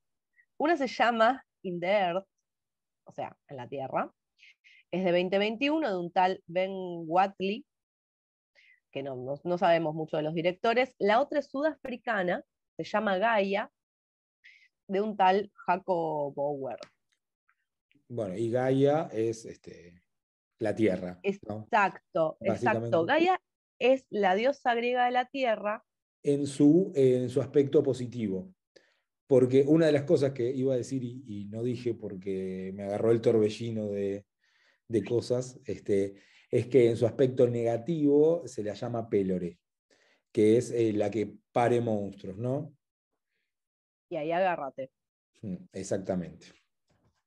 Una se llama In the Earth, o sea, en la Tierra. Es de 2021, de un tal Ben Watley, que no, no, sabemos mucho de los directores. La otra es sudafricana, se llama Gaia, de un tal Jaco Bower. Bueno, y Gaia es este, la Tierra. Exacto, exacto. Gaia es la diosa griega de la Tierra. En su, en su aspecto positivo. Porque una de las cosas que iba a decir y, no dije porque me agarró el torbellino de, cosas, este, es que en su aspecto negativo se la llama Pelore, que es eh, la que pare monstruos, ¿no? Y ahí agárrate. Mm, exactamente.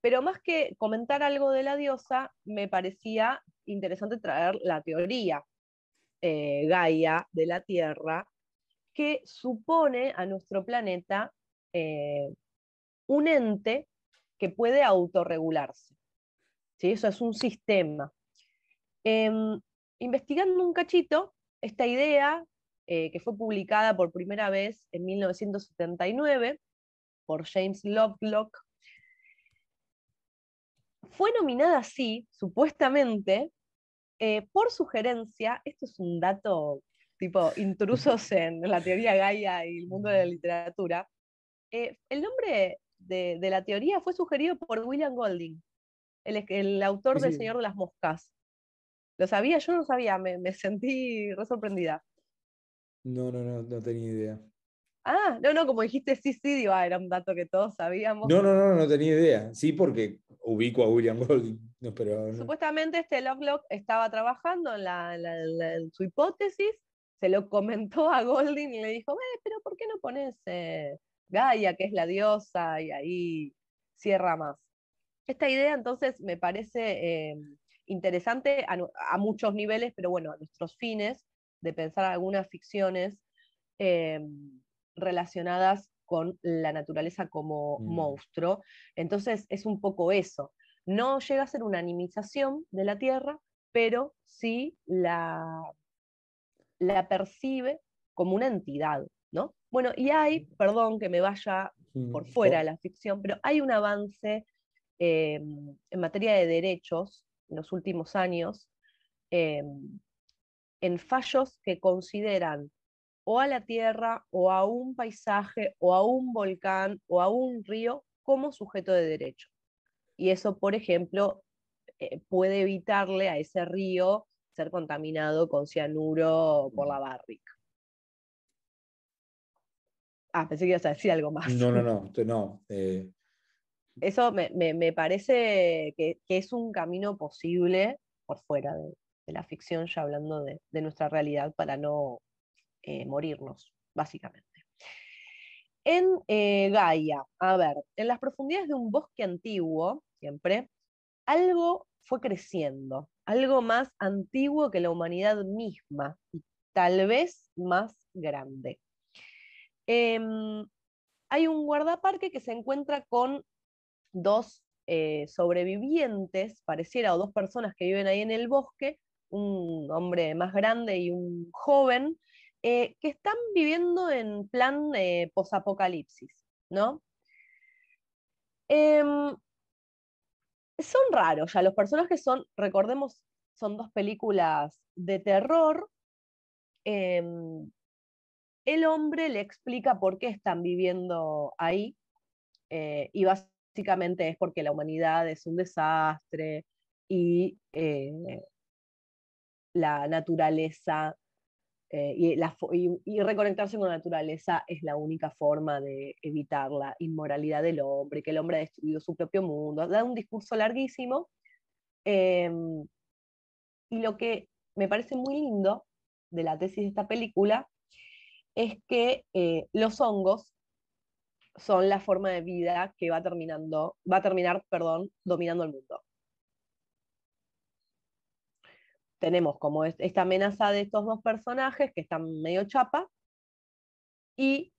Pero más que comentar algo de la diosa, me parecía interesante traer la teoría eh, Gaia de la Tierra, que supone a nuestro planeta eh, un ente que puede autorregularse. ¿sí? Eso es un sistema. Em, investigando un cachito, esta idea, eh, que fue publicada por primera vez en 1979 por James Lovelock, fue nominada así, supuestamente, eh, por sugerencia, esto es un dato tipo intrusos *laughs* en la teoría Gaia y el mundo de la literatura, eh, el nombre de, la teoría fue sugerido por William Golding, el, el autor del Señor de las Moscas. ¿Lo sabía? Yo no sabía, me, me sentí re sorprendida. No, no, no, no tenía idea. Ah, no, no, como dijiste, sí, sí, digo, ah, era un dato que todos sabíamos. No, no, no, no tenía idea. Sí, porque ubico a William *laughs* Golding. No, pero, Supuestamente este Lovelock estaba trabajando en, su hipótesis, se lo comentó a Golding y le dijo, eh, pero ¿por qué no pones eh, Gaia, que es la diosa, y ahí cierra más? Esta idea entonces me parece eh, interesante a, muchos niveles, pero bueno, a nuestros fines de pensar algunas ficciones relacionadas con la naturaleza como mm. monstruo. Entonces es un poco eso. No llega a ser una animización de la Tierra, pero sí la, la percibe como una entidad, ¿no? Bueno, y hay, perdón que me vaya mm, por fuera de la ficción, pero hay un avance eh, en materia de derechos en los últimos años eh, en fallos que consideran o a la tierra, o a un paisaje, o a un volcán, o a un río como sujeto de derecho. Y eso, por ejemplo, eh, puede evitarle a ese río ser contaminado con cianuro por la barrica. Ah, pensé que ibas a decir algo más. No, no, *laughs* no, no. Eh. Eso me, parece que, es un camino posible por fuera de, la ficción, ya hablando de, de nuestra realidad, para no eh, morirnos, básicamente. En eh, Gaia, a ver, en las profundidades de un bosque antiguo, siempre, algo fue creciendo, algo más antiguo que la humanidad misma y tal vez más grande. Em, hay un guardaparque que se encuentra con dos eh, sobrevivientes, pareciera, o dos personas que viven ahí en el bosque, un hombre más grande y un joven, eh, que están viviendo en plan de posapocalipsis, ¿no? Em, son raros ya, los personajes son, recordemos, son dos películas de terror. Em, el hombre le explica por qué están viviendo ahí eh, y básicamente es porque la humanidad es un desastre y eh, la naturaleza eh, y, reconectarse con la naturaleza es la única forma de evitar la inmoralidad del hombre, que el hombre ha destruido su propio mundo. Da un discurso larguísimo. Em, Y lo que me parece muy lindo de la tesis de esta película es que eh, los hongos son la forma de vida que va terminando, va a terminar, perdón, dominando el mundo. Tenemos como esta amenaza de estos dos personajes que están medio chapa y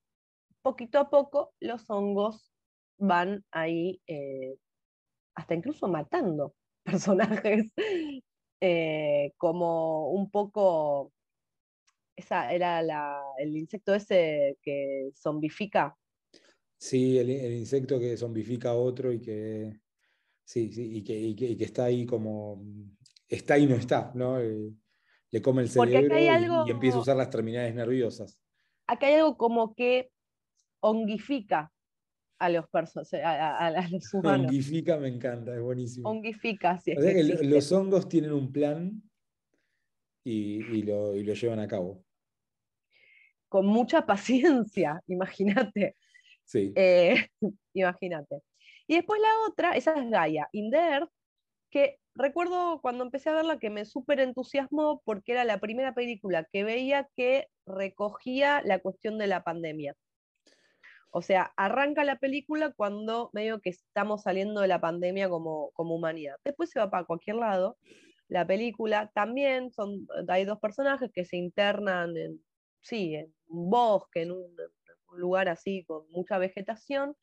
poquito a poco los hongos van ahí eh, hasta incluso matando *laughs* personajes eh, como un poco esa era el insecto ese que zombifica. Sí, el, insecto que zombifica a otro y que, sí, sí, y que, que, está ahí como, está y no está, ¿no? Eh, le come el cerebro y, empieza a usar las terminales nerviosas. Acá hay algo como que ongifica a los, a, los *laughs* humanos. Ongifica me encanta, es buenísimo. Ongifica, sí. los hongos tienen un plan y, lo, y lo llevan a cabo. Con mucha paciencia, *laughs* imagínate. Sí. Eh, *laughs* imagínate. Y después la otra, esa es Gaia, Inder, que recuerdo cuando empecé a verla que me súper entusiasmó porque era la primera película que veía que recogía la cuestión de la pandemia. O sea, arranca la película cuando medio que estamos saliendo de la pandemia como, como humanidad. Después se va para cualquier lado. La película también son, hay dos personajes que se internan en, sí, en un bosque, en un, lugar así con mucha vegetación.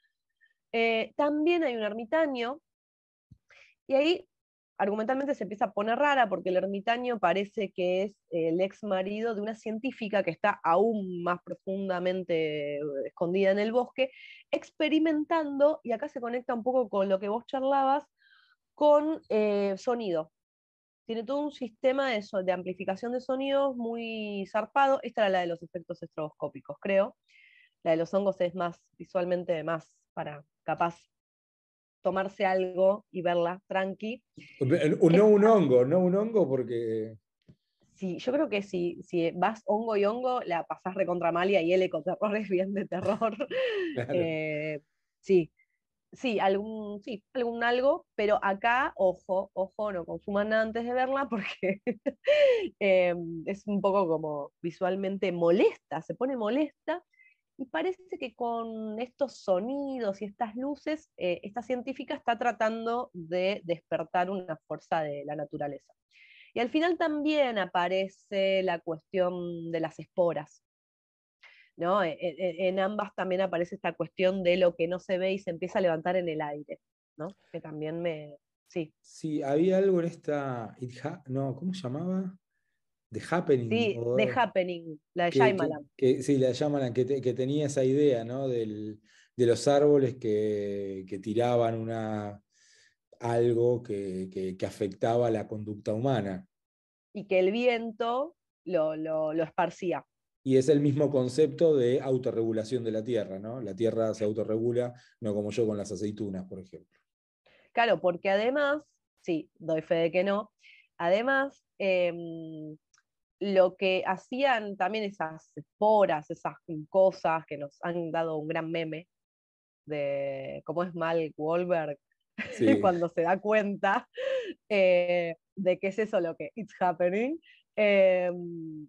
Eh, también hay un ermitaño, y ahí argumentalmente se empieza a poner rara porque el ermitaño parece que es el ex marido de una científica que está aún más profundamente escondida en el bosque, experimentando, y acá se conecta un poco con lo que vos charlabas, con eh, sonido. Tiene todo un sistema de, de, amplificación de sonidos muy zarpado. Esta era la de los efectos estroboscópicos, creo. La de los hongos es más visualmente más para capaz tomarse algo y verla tranqui. No un hongo, no un hongo porque... Sí, yo creo que si, si vas hongo y hongo, la pasás recontra mal y ahí el ecoterror *laughs* es bien de terror. *laughs* Eh, sí, sí, algún, sí, algún algo, pero acá, ojo, ojo, no consuman nada antes de verla porque *laughs* em, es un poco como visualmente molesta, se pone molesta y parece que con estos sonidos y estas luces, eh, esta científica está tratando de despertar una fuerza de la naturaleza. Y al final también aparece la cuestión de las esporas. ¿no? E, e, e, en, ambas también aparece esta cuestión de lo que no se ve y se empieza a levantar en el aire, ¿no? que también me... Sí. sí, había algo en esta... No, ¿cómo se llamaba? The Happening. Sí, The Happening, la de Shyamalan. sí, la de Shyamalan, que, tenía esa idea, ¿no? de los árboles que, tiraban una, algo que, afectaba la conducta humana. Y que el viento lo, lo, esparcía. Y es el mismo concepto de autorregulación de la tierra, ¿no? La tierra se autorregula, no como yo con las aceitunas, por ejemplo. Claro, porque además, sí, doy fe de que no, además, em, lo que hacían también esas esporas, esas cosas que nos han dado un gran meme de cómo es mal Wahlberg *laughs* cuando se da cuenta eh, de qué es eso lo que it's happening. Em,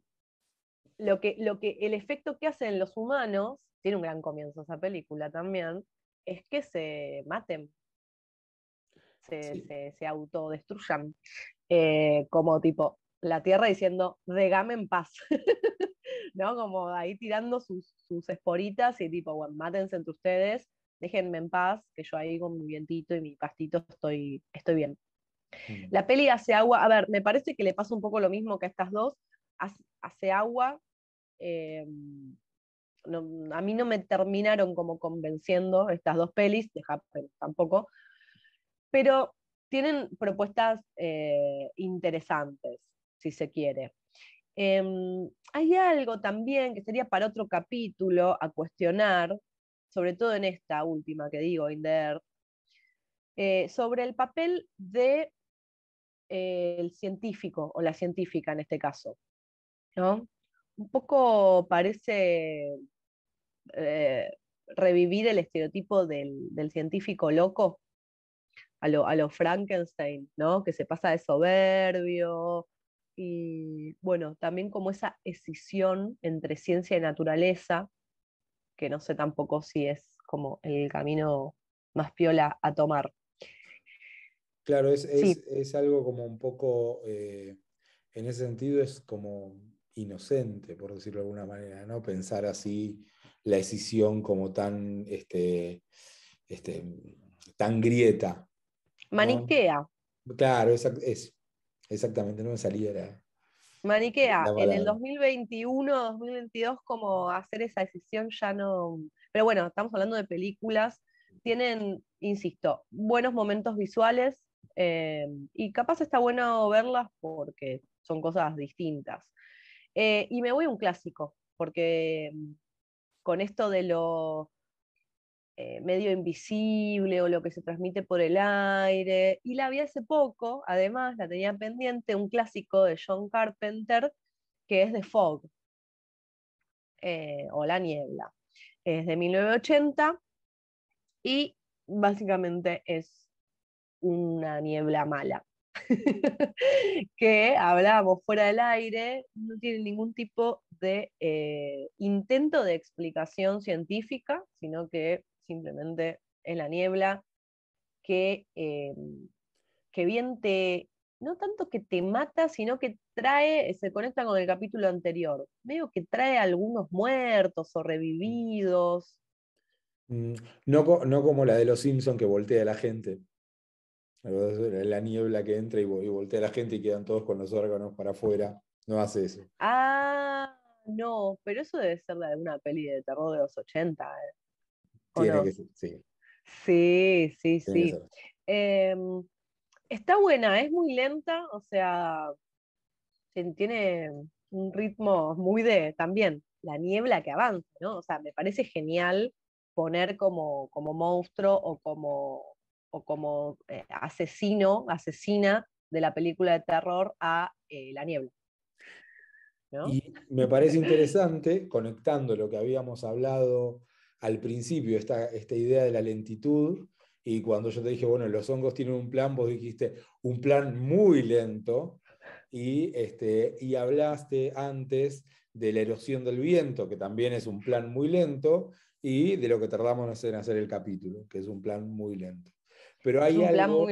lo, que, lo que el efecto que hacen los humanos, tiene un gran comienzo esa película también, es que se maten, se, se, autodestruyan. Eh, como tipo, la tierra diciendo, regame en paz, *laughs* ¿no? Como ahí tirando sus, sus esporitas y tipo, bueno, mátense entre ustedes, déjenme en paz, que yo ahí con mi vientito y mi pastito estoy, estoy bien. Mm. La peli hace agua, a ver, me parece que le pasa un poco lo mismo que a estas dos, hace, agua, em, a mí no me terminaron como convenciendo estas dos pelis, de tampoco, pero tienen propuestas eh, interesantes si se quiere. Em, hay algo también que sería para otro capítulo a cuestionar, sobre todo en esta última que digo, Inder, eh, sobre el papel del de, científico o la científica en este caso. ¿no? Un poco parece eh, revivir el estereotipo del, científico loco a lo, a lo Frankenstein, ¿no? que se pasa de soberbio, y bueno, también como esa escisión entre ciencia y naturaleza, que no sé tampoco si es como el camino más piola a tomar. Claro, es, algo como un poco, eh, en ese sentido es como inocente, por decirlo de alguna manera, ¿no? Pensar así la escisión como tan, este, este, tan grieta. Maniquea. Claro, es, exactamente, no me salía Maniquea, en el 2021, 2022, como hacer esa decisión ya no... Pero bueno, estamos hablando de películas, tienen, insisto, buenos momentos visuales eh, y capaz está bueno verlas porque son cosas distintas. Eh, y me voy a un clásico, porque mm, con esto de lo eh, medio invisible o lo que se transmite por el aire. Y la vi hace poco, además, la tenía pendiente, un clásico de John Carpenter, que es The Fog, eh, o La Niebla. Es de 1980 y básicamente es una niebla mala. *laughs* que hablábamos fuera del aire, no tiene ningún tipo de eh, intento de explicación científica, sino que simplemente en la niebla, que, eh, que bien te, no tanto que te mata, sino que trae, se conecta con el capítulo anterior, veo que trae algunos muertos o revividos. Mm, no, no como la de los Simpsons que voltea a la gente. La niebla que entra y, voltea a la gente y quedan todos con los órganos para afuera. No hace eso. Ah, no, pero eso debe ser la de una peli de terror de los 80. Tiene que ser, sí. Sí, sí, sí. Em, está buena, es muy lenta, o sea, tiene un ritmo muy de también la niebla que avanza, ¿no? O sea, me parece genial poner como, como monstruo o como, o como eh, asesino, asesina de la película de terror a eh, la niebla. Y me parece interesante, conectando lo que habíamos hablado al principio esta, esta idea de la lentitud, y cuando yo te dije, bueno, los hongos tienen un plan, vos dijiste un plan muy lento, y, este, y hablaste antes de la erosión del viento, que también es un plan muy lento, y de lo que tardamos en hacer el capítulo, que es un plan muy lento. Pero hay, algo,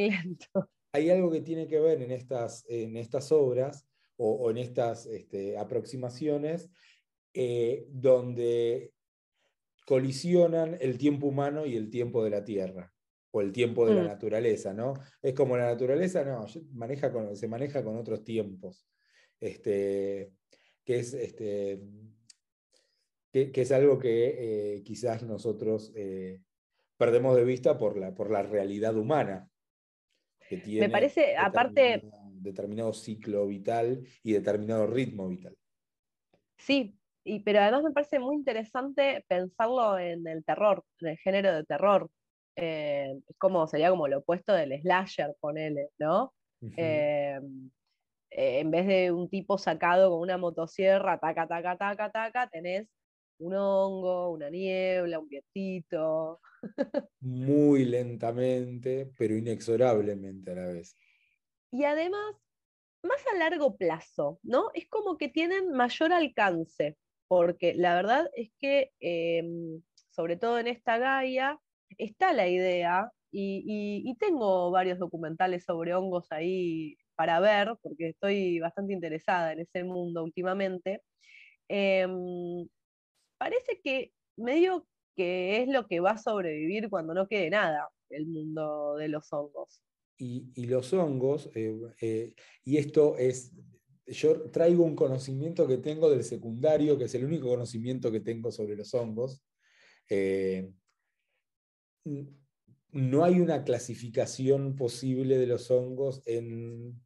hay algo que tiene que ver en estas, en estas obras o, en estas este, aproximaciones eh, donde colisionan el tiempo humano y el tiempo de la Tierra, o el tiempo de la mm. naturaleza, ¿no? Es como la naturaleza, no, maneja con, se maneja con otros tiempos, este, que, es, este, que, es algo que eh, quizás nosotros eh, perdemos de vista por la, por la realidad humana. Que tiene Me parece, aparte... Determinado ciclo vital y determinado ritmo vital. Sí, pero además me parece muy interesante pensarlo en el terror, en el género de terror. Eh, es como, sería como lo opuesto del slasher, ponele, ¿no? Eh, eh, en vez de un tipo sacado con una motosierra, taca, taca, taca, taca, tenés un hongo, una niebla, un vientito. *laughs* Muy lentamente, pero inexorablemente a la vez. Y además, más a largo plazo, ¿no? Es como que tienen mayor alcance porque la verdad es que, em, sobre todo en esta Gaia, está la idea, y, tengo varios documentales sobre hongos ahí para ver, porque estoy bastante interesada en ese mundo últimamente. Em, parece que medio que es lo que va a sobrevivir cuando no quede nada, el mundo de los hongos. Y, los hongos, eh, eh, y esto es yo traigo un conocimiento que tengo del secundario, que es el único conocimiento que tengo sobre los hongos. Eh, no hay una clasificación posible de los hongos en,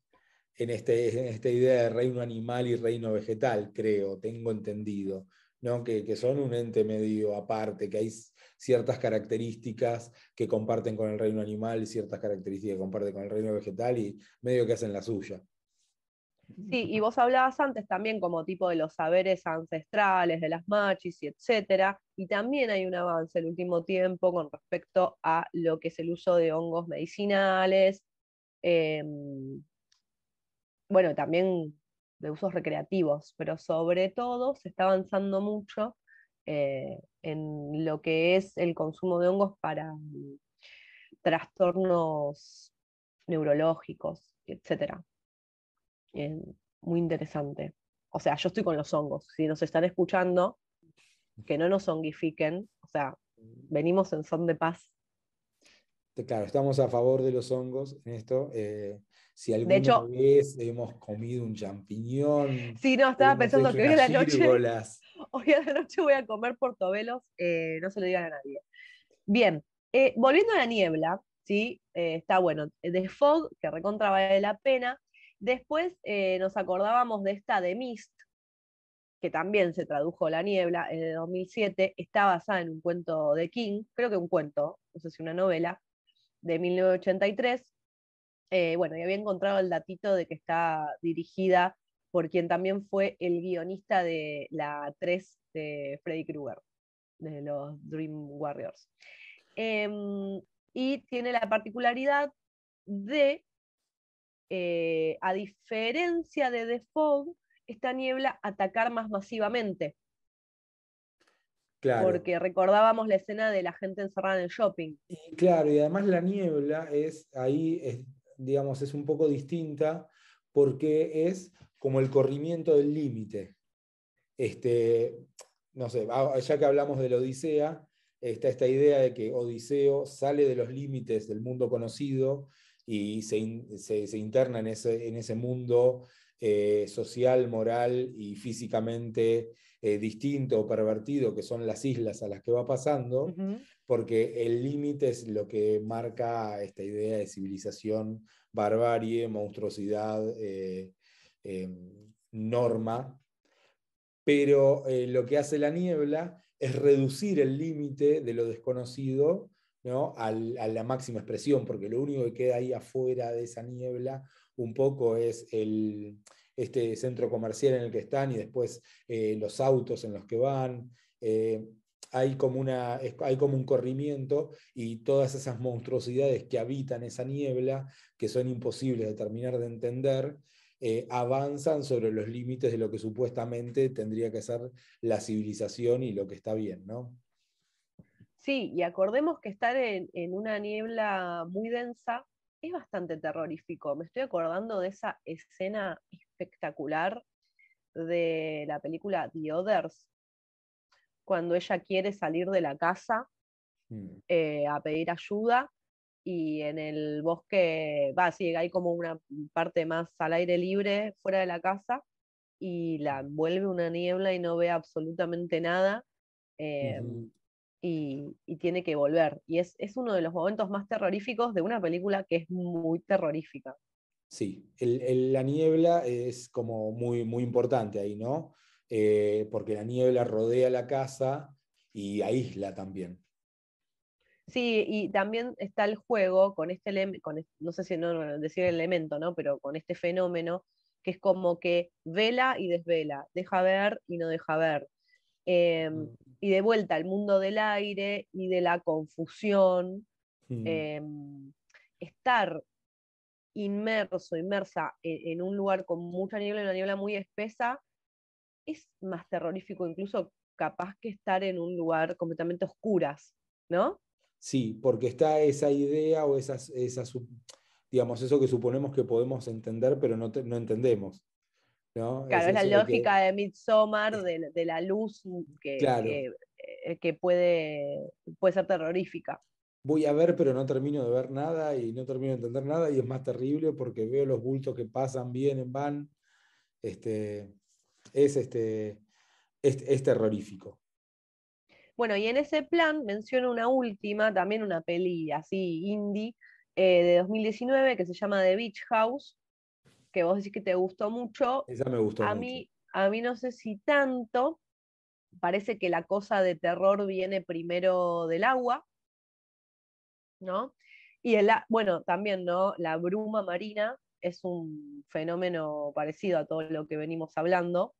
este, en, esta idea de reino animal y reino vegetal, creo, tengo entendido. ¿no? Que, que, son un ente medio aparte, que hay ciertas características que comparten con el reino animal y ciertas características que comparten con el reino vegetal y medio que hacen la suya. Sí, y vos hablabas antes también como tipo de los saberes ancestrales, de las machis y etcétera, y también hay un avance el último tiempo con respecto a lo que es el uso de hongos medicinales. Em, bueno, también de usos recreativos, pero sobre todo se está avanzando mucho eh, en lo que es el consumo de hongos para trastornos neurológicos, muy interesante. O sea, yo estoy con los hongos. Si nos están escuchando, que no nos hongifiquen. O sea, venimos en son de paz. Claro, estamos a favor de los hongos en esto. Eh, si alguna vez hemos comido un champiñón. Sí, no, estaba pensando que hoy a la noche. *laughs* Hoy a la noche voy a comer portobelos, eh, no se lo digan a nadie. Bien, eh, volviendo a la niebla, ¿sí? Está bueno. The Fog, que recontra vale la pena. Después nos acordábamos de esta de Mist, que también se tradujo La Niebla, en el 2007. Está basada en un cuento de King, creo que un cuento, no sé si una novela, de 1983 eh, bueno, y había encontrado el datito de que está dirigida por quien también fue el guionista de la 3 de Freddy Krueger, de los Dream Warriors. Em, y tiene la particularidad de, eh, a diferencia de The Fog, esta niebla atacar más masivamente. Claro. Porque recordábamos la escena de la gente encerrada en el shopping. claro, y además la niebla es ahí, digamos, es un poco distinta porque es como el corrimiento del límite. Este, no sé, ah, ya que hablamos de la Odisea, está esta idea de que Odiseo sale de los límites del mundo conocido y se, interna en ese, en ese mundo eh, social, moral y físicamente eh, distinto o pervertido, que son las islas a las que va pasando, porque el límite es lo que marca esta idea de civilización, barbarie, monstruosidad, eh, norma. Pero lo que hace la niebla es reducir el límite de lo desconocido ¿no? a la máxima expresión, porque lo único que queda ahí afuera de esa niebla un poco es el, este centro comercial en el que están y después eh, los autos en los que van hay como, una, hay como un corrimiento y todas esas monstruosidades que habitan esa niebla, que son imposibles de terminar de entender, eh, avanzan sobre los límites de lo que supuestamente tendría que ser la civilización y lo que está bien, ¿no? Sí, y acordemos que estar en, en una niebla muy densa es bastante terrorífico. Me estoy acordando de esa escena espectacular de la película The Others, cuando ella quiere salir de la casa mm. eh, a pedir ayuda y en el bosque, va, sí, hay como una parte más al aire libre fuera de la casa y la envuelve una niebla y no ve absolutamente nada em, y, tiene que volver. Y es, uno de los momentos más terroríficos de una película que es muy terrorífica. Sí, la niebla es como muy, muy importante ahí, ¿no? Eh, porque la niebla rodea la casa y aísla también. Sí, y también está el juego con este, con no sé si no decir el elemento, ¿no? Pero con este fenómeno que es como que vela y desvela, deja ver y no deja ver. Em, mm. Y de vuelta al mundo del aire y de la confusión. Mm. Em, estar inmerso, inmersa en, en, un lugar con mucha niebla, una niebla muy espesa, es más terrorífico incluso capaz que estar en un lugar completamente oscuras, ¿no? Sí, porque está esa idea o esas, esas digamos, eso que suponemos que podemos entender, pero no, no entendemos. ¿No? Claro, es, la lógica de Midsommar, de, de, la luz que, eh, que, puede, puede ser terrorífica. Voy a ver, pero no termino de ver nada y no termino de entender nada y es más terrible porque veo los bultos que pasan, vienen, van. Este, es, este, es, terrorífico. Bueno, y en ese plan menciono una última, también una peli así indie, eh, de 2019 que se llama The Beach House, que vos decís que te gustó mucho. Esa me gustó a Mí, a mí no sé si tanto, parece que la cosa de terror viene primero del agua, ¿no? Y el, bueno, también, ¿no? La bruma marina es un fenómeno parecido a todo lo que venimos hablando.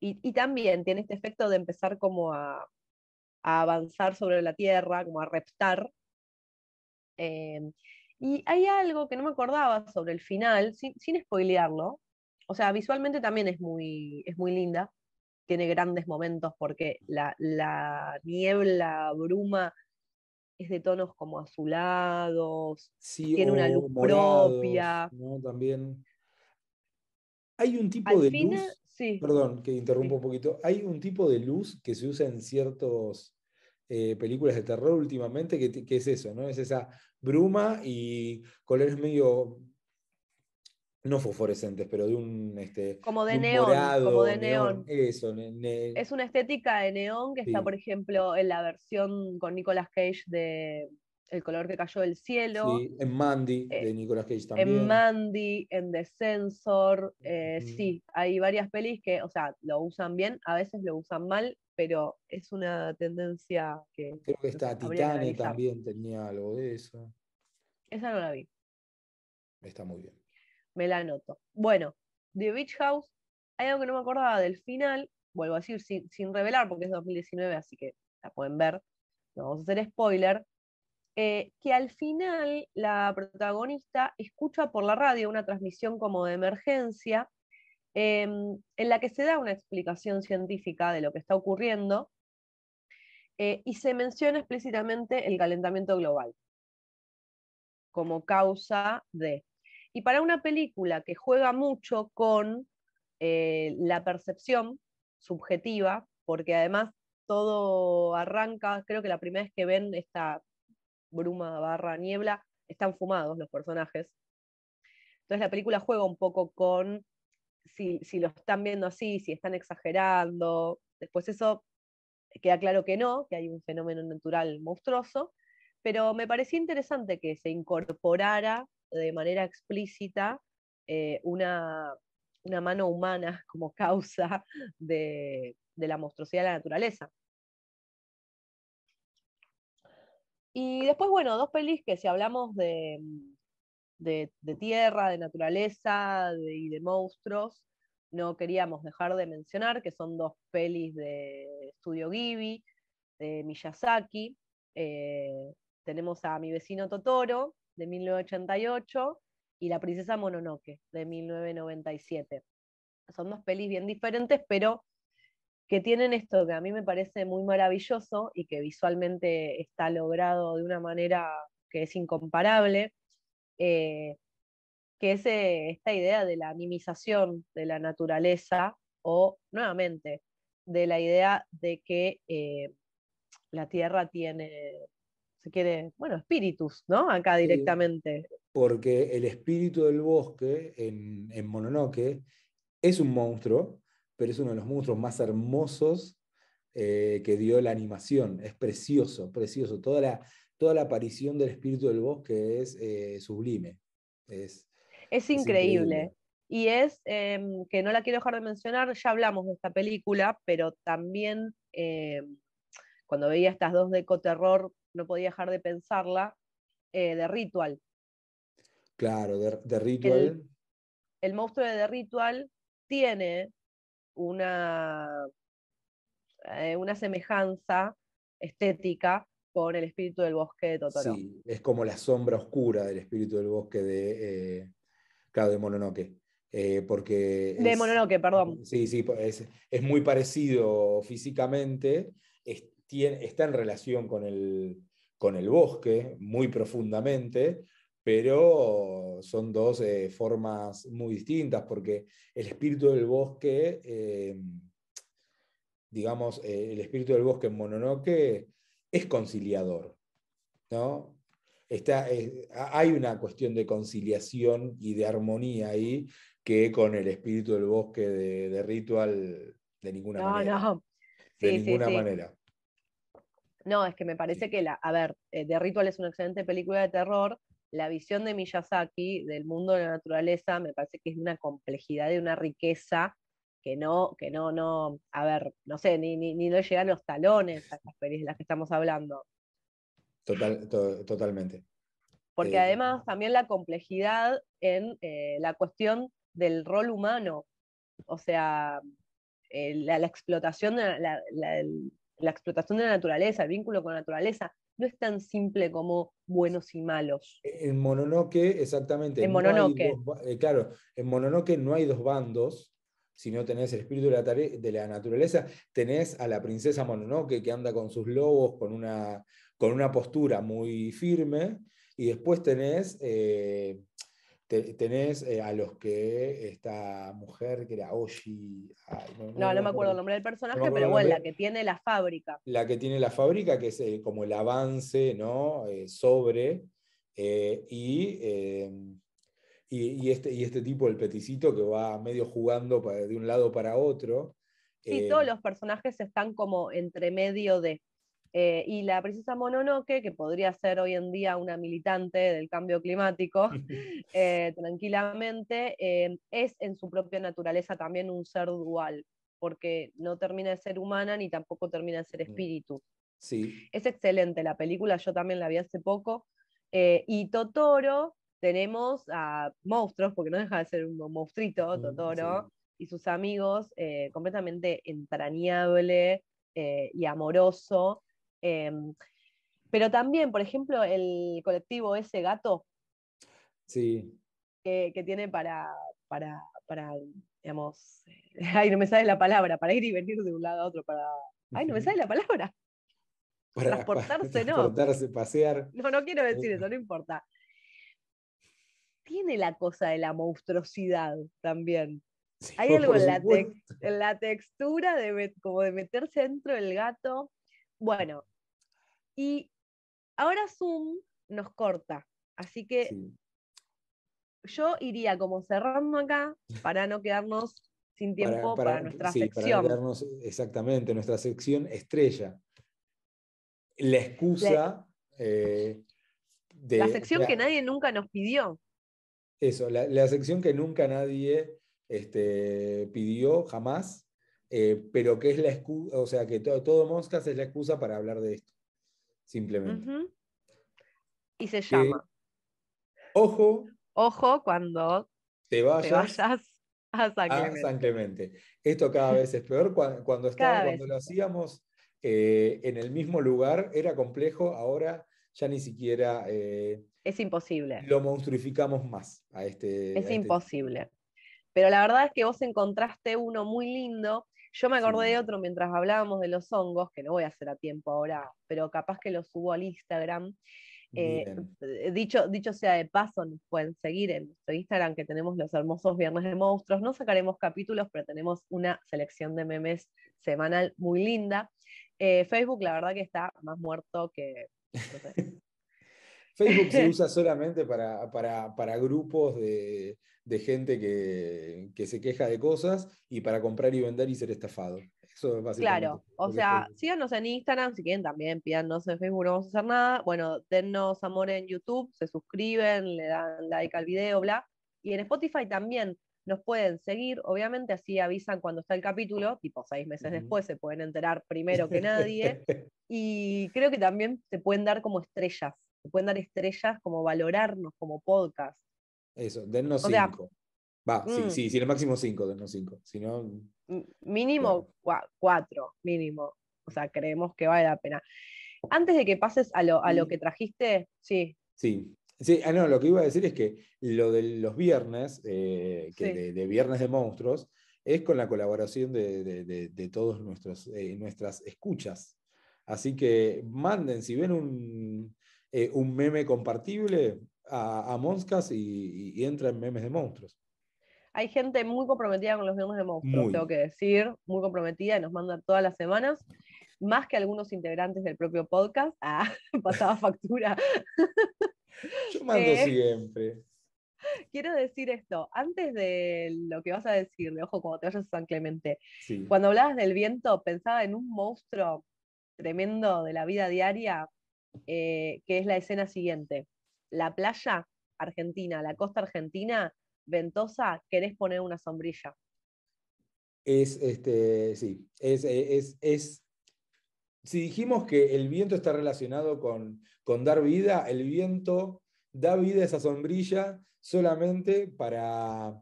Y, también tiene este efecto de empezar como a, avanzar sobre la Tierra, como a reptar. Eh, y hay algo que no me acordaba sobre el final, sin, sin spoilearlo, o sea, visualmente también es muy, es muy linda, tiene grandes momentos porque la, la niebla, bruma, es de tonos como azulados, tiene una luz propia. También. Hay un tipo de luz. Perdón, que interrumpo un poquito. Hay un tipo de luz que se usa en ciertas eh, películas de terror últimamente, que, que, es eso, ¿no? Es esa bruma y colores medio no fosforescentes, pero de un este, como de neón, como de neón. Eso, es una estética de neón que está, por ejemplo, en la versión con Nicolas Cage de El color que cayó del cielo. Sí, en Mandy de eh, Nicolas Cage también. En Mandy, en The Sensor, eh, sí, hay varias pelis que, o sea, lo usan bien, a veces lo usan mal, pero es una tendencia que. Creo que está Titane también tenía algo de eso. Esa no la vi. Está muy bien me la anoto. Bueno, The Beach House, hay algo que no me acordaba del final, vuelvo a decir sin, revelar porque es 2019, así que la pueden ver, no vamos a hacer spoiler, eh, que al final la protagonista escucha por la radio una transmisión como de emergencia em, en la que se da una explicación científica de lo que está ocurriendo eh, y se menciona explícitamente el calentamiento global como causa de. Y para una película que juega mucho con eh, la percepción subjetiva, porque además todo arranca, creo que la primera vez que ven esta bruma barra niebla, están fumados los personajes. Entonces la película juega un poco con si, si lo están viendo así, si están exagerando. Después eso queda claro que no, que hay un fenómeno natural monstruoso, pero me parecía interesante que se incorporara de manera explícita eh, una, mano humana como causa de, la monstruosidad de la naturaleza. Y después, bueno, dos pelis que si hablamos de, de, tierra, de naturaleza y de monstruos, no queríamos dejar de mencionar, que son dos pelis de Studio Ghibli, de Miyazaki. Eh, tenemos a Mi vecino Totoro, de 1988 y La princesa Mononoke de 1997. Son dos pelis bien diferentes, pero que tienen esto que a mí me parece muy maravilloso y que visualmente está logrado de una manera que es incomparable, eh, que es eh, esta idea de la animización de la naturaleza o, nuevamente, de la idea de que eh, la Tierra tiene se quiere, bueno, espíritus, ¿no? Acá directamente. porque el espíritu del bosque en, en, Mononoke es un monstruo, pero es uno de los monstruos más hermosos eh, que dio la animación. Es precioso, precioso. Toda la, toda la aparición del espíritu del bosque es eh, sublime. Es, es increíble. Y es em, que no la quiero dejar de mencionar, ya hablamos de esta película, pero también em, cuando veía estas dos de ecoterror no podía dejar de pensarla, eh, de Ritual. Claro, de, Ritual. El, monstruo de The Ritual tiene una, eh, una semejanza estética con el espíritu del bosque de Totoro. Sí, es como la sombra oscura del espíritu del bosque de, eh, claro, de Mononoke. porque de Mononoke, perdón. Sí, sí, es, es muy parecido físicamente, está en relación con el, con el bosque muy profundamente, pero son dos eh, formas muy distintas, porque el espíritu del bosque, eh, digamos, eh, el espíritu del bosque en Mononoke es conciliador, ¿no? Está, hay una cuestión de conciliación y de armonía ahí que con el espíritu del bosque de, Ritual de ninguna manera. No. de ninguna manera. No, es que me parece que la, a ver, The Ritual es una excelente película de terror. La visión de Miyazaki del mundo de la naturaleza me parece que es una complejidad y una riqueza que no, que no, no, a ver, no sé, ni, ni, ni no llegan los talones a las películas de las que estamos hablando. Total, totalmente. Porque eh, además también la complejidad en eh, la cuestión del rol humano, o sea, la, explotación, la, la, explotación de la naturaleza, el vínculo con la naturaleza, no es tan simple como buenos y malos. En Mononoke, exactamente. En Mononoke. Eh, claro, en Mononoke no hay dos bandos, sino tenés el espíritu de la, de la, naturaleza, tenés a la princesa Mononoke que anda con sus lobos con una, con una postura muy firme, y después tenés, eh, tenés eh, a los que esta mujer que era Oshi. no, no, me acuerdo el nombre del personaje, pero bueno, la que tiene la fábrica. La que tiene la fábrica, que es eh, como el avance ¿no? sobre, y, y, este, y este tipo, el peticito, que va medio jugando de un lado para otro. Sí, todos los personajes están como entre medio de. Eh, y la princesa Mononoke, que podría ser hoy en día una militante del cambio climático, *laughs* *laughs* eh, tranquilamente, eh, es en su propia naturaleza también un ser dual, porque no termina de ser humana ni tampoco termina de ser mm. espíritu. Sí. Es excelente la película, yo también la vi hace poco. y Totoro, tenemos a monstruos, porque no deja de ser un monstruito, mm, Totoro, y sus amigos, completamente entrañable y amoroso. Em, pero también, por ejemplo, el colectivo ese gato. Sí. Que, tiene para, para, para, digamos, *laughs* ay, no me sale la palabra, para ir y venir de un lado a otro, para. Ay, no me sale la palabra. Para, transportarse, *laughs* no. Transportarse, pasear. No, no quiero decir eso, no importa. Tiene la cosa de la monstruosidad también. Hay *laughs* algo en la, en la, textura de, como de meterse dentro del gato. Bueno, y ahora Zoom nos corta, así que yo iría como cerrando acá para no quedarnos sin tiempo para, nuestra sección. exactamente, nuestra sección estrella. La excusa eh, de... La sección que nadie nunca nos pidió. Eso, la, sección que nunca nadie este, pidió jamás, eh, pero que es la excusa, o sea, que todo, todo es la excusa para hablar de esto simplemente. Y se llama. ojo. Ojo cuando te vayas, a, San, Clemente. Esto cada vez es peor. Cuando, cuando, cuando lo hacíamos eh, en el mismo lugar era complejo, ahora ya ni siquiera... Eh, es imposible. Lo monstruificamos más a este... Es este imposible. Pero la verdad es que vos encontraste uno muy lindo yo me acordé de otro mientras hablábamos de los hongos, que no voy a hacer a tiempo ahora, pero capaz que lo subo al Instagram. Eh, dicho, dicho sea de paso, nos pueden seguir en nuestro Instagram, que tenemos los hermosos Viernes de Monstruos. No sacaremos capítulos, pero tenemos una selección de memes semanal muy linda. Eh, Facebook, la verdad que está más muerto que. *laughs* Facebook se *laughs* usa solamente para, para grupos de, de gente que, se queja de cosas y para comprar y vender y ser estafado. Eso es básicamente. Claro, o sea, síganos en Instagram, si quieren también, pídanos en Facebook, no vamos a hacer nada. Bueno, dennos amor en YouTube, se suscriben, le dan like al video, bla. Y en Spotify también nos pueden seguir, obviamente así avisan cuando está el capítulo, tipo seis meses después se pueden enterar primero que nadie. *laughs* y creo que también se pueden dar como estrellas, se pueden dar estrellas como valorarnos como podcast. Eso, dennos cinco. Va, sí, mm. sí, si el máximo cinco, dennos cinco. Si no. Mínimo cuatro, mínimo. O sea, creemos que vale la pena. Antes de que pases a lo, a lo que trajiste, sí. Sí, Sí, ah, no, lo que iba a decir es que lo de los viernes, eh, que de, Viernes de Monstruos, es con la colaboración de, todos nuestros, eh, nuestras escuchas. Así que manden, si ven un, eh, un meme compartible, a, a Monscas y, entra en memes de monstruos. Hay gente muy comprometida con los memes de monstruos, tengo que decir, muy comprometida y nos manda todas las semanas, más que algunos integrantes del propio podcast. Ah, *laughs* pasaba factura. *laughs* Yo mando eh, siempre. Quiero decir esto, antes de lo que vas a decirle, ojo, cuando te vayas a San Clemente, cuando hablabas del viento, pensaba en un monstruo tremendo de la vida diaria, eh, que es la escena siguiente la playa argentina, la costa argentina, ventosa, querés poner una sombrilla. Es, este, sí, es, es, si dijimos que el viento está relacionado con, con dar vida, el viento da vida a esa sombrilla solamente para,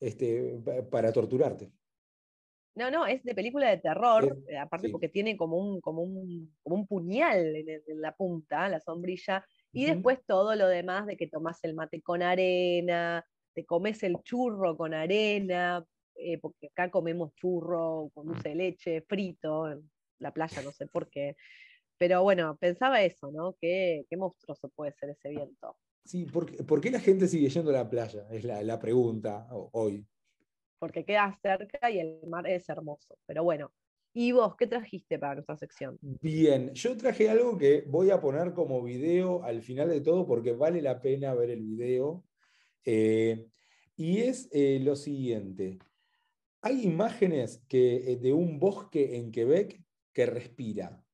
este, para torturarte. No, no, es de película de terror, Es- eh, aparte sí. porque tiene como un, como un, como un puñal en, en la punta, la sombrilla, y después todo lo demás de que tomás el mate con arena, te comes el churro con arena, eh, porque acá comemos churro con dulce de leche, frito, en la playa, no sé por qué. Pero bueno, pensaba eso, ¿no? Qué, qué monstruoso puede ser ese viento. Sí, ¿por qué, por qué la gente sigue yendo a la playa? Es la, la pregunta ho- hoy. porque queda cerca y el mar es hermoso. Pero bueno, ¿y vos qué trajiste para nuestra sección? Bien, yo traje algo que voy a poner como video al final de todo porque vale la pena ver el video. Eh, y es eh, lo siguiente. Hay imágenes que, eh, de un bosque en Quebec que respira.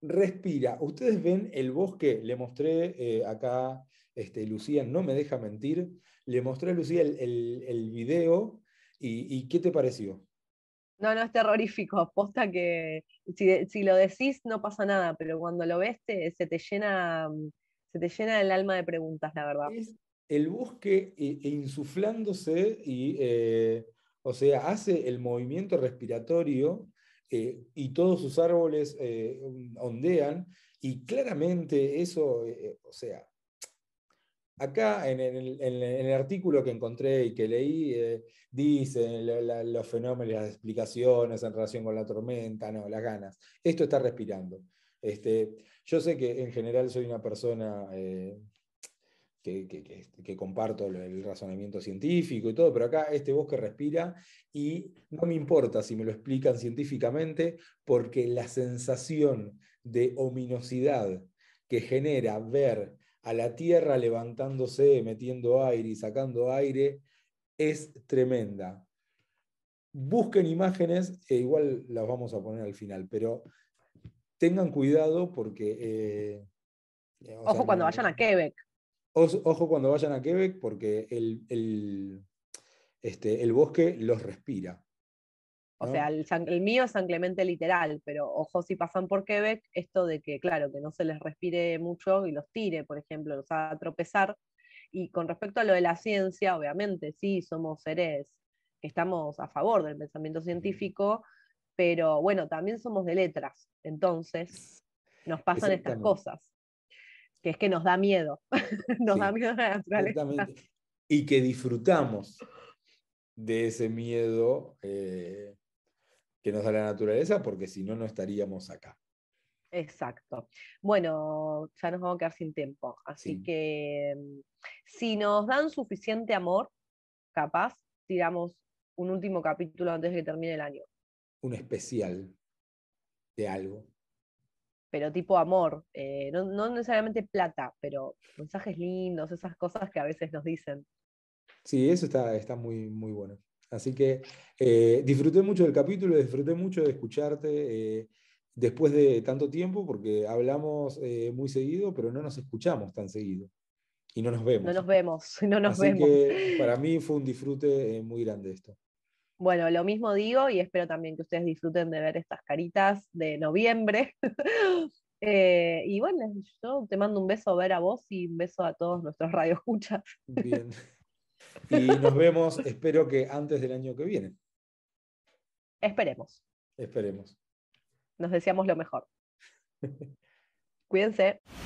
Respira. Ustedes ven el bosque, le mostré acá, este, Lucía no me deja mentir, le mostré a Lucía el, video y ¿qué te pareció? No, no, es terrorífico. Posta que si, lo decís no pasa nada, pero cuando lo ves te- se, te llena, mm, se te llena el alma de preguntas, la verdad. Es el bosque eh, insuflándose y, eh, o sea, hace el movimiento respiratorio eh, y todos sus árboles ondean y claramente eso, o sea, acá en el, artículo que encontré y que leí, eh, dicen los fenómenos, las explicaciones en relación con la tormenta, no, las ganas. Esto está respirando. Este, yo sé que en general soy una persona eh, que, que- comparto el razonamiento científico y todo, pero acá este bosque respira y no me importa si me lo explican científicamente, porque la sensación de ominosidad que genera ver a la Tierra levantándose, metiendo aire y sacando aire, es tremenda. Busquen imágenes, e igual las vamos a poner al final, pero tengan cuidado porque... eh, o Ojo sea, cuando no- vayan a Quebec. Ojo cuando vayan a Quebec porque el, el, este, el bosque los respira. O sea, el, mío es San Clemente literal, pero ojo si pasan por Quebec, esto de que, claro, que no se les respire mucho y los tire, por ejemplo, los haga tropezar. Y con respecto a lo de la ciencia, obviamente, sí, somos seres que estamos a favor del pensamiento científico, pero bueno, también somos de letras, entonces nos pasan estas cosas, que es que nos da miedo, *laughs* nos Sí, da miedo la naturaleza. Exactamente. Y que disfrutamos de ese miedo eh, que nos da la naturaleza, porque si no, no estaríamos acá. Exacto. Bueno, ya nos vamos a quedar sin tiempo, así Sí. que mm, si nos dan suficiente amor, capaz tiramos un último capítulo antes de que termine el año, Un especial de algo. pero tipo amor, eh, no, no necesariamente plata, pero mensajes lindos, esas cosas que a veces nos dicen. Sí, eso está, está muy, muy bueno. Así que eh, disfruté mucho del capítulo, disfruté mucho de escucharte eh, después de tanto tiempo, porque hablamos eh, muy seguido, pero no nos escuchamos tan seguido. Y no nos vemos. No nos vemos, *laughs* no nos Así vemos. que para mí fue un disfrute muy grande esto. Bueno, lo mismo digo y espero también que ustedes disfruten de ver estas caritas de noviembre. *laughs* Eh, y bueno, yo te mando un beso a ver a vos y un beso a todos nuestros radioescuchas. Bien. *laughs* Y nos vemos, espero que antes del año que viene. Esperemos. Esperemos. Nos deseamos lo mejor. Cuídense. *laughs*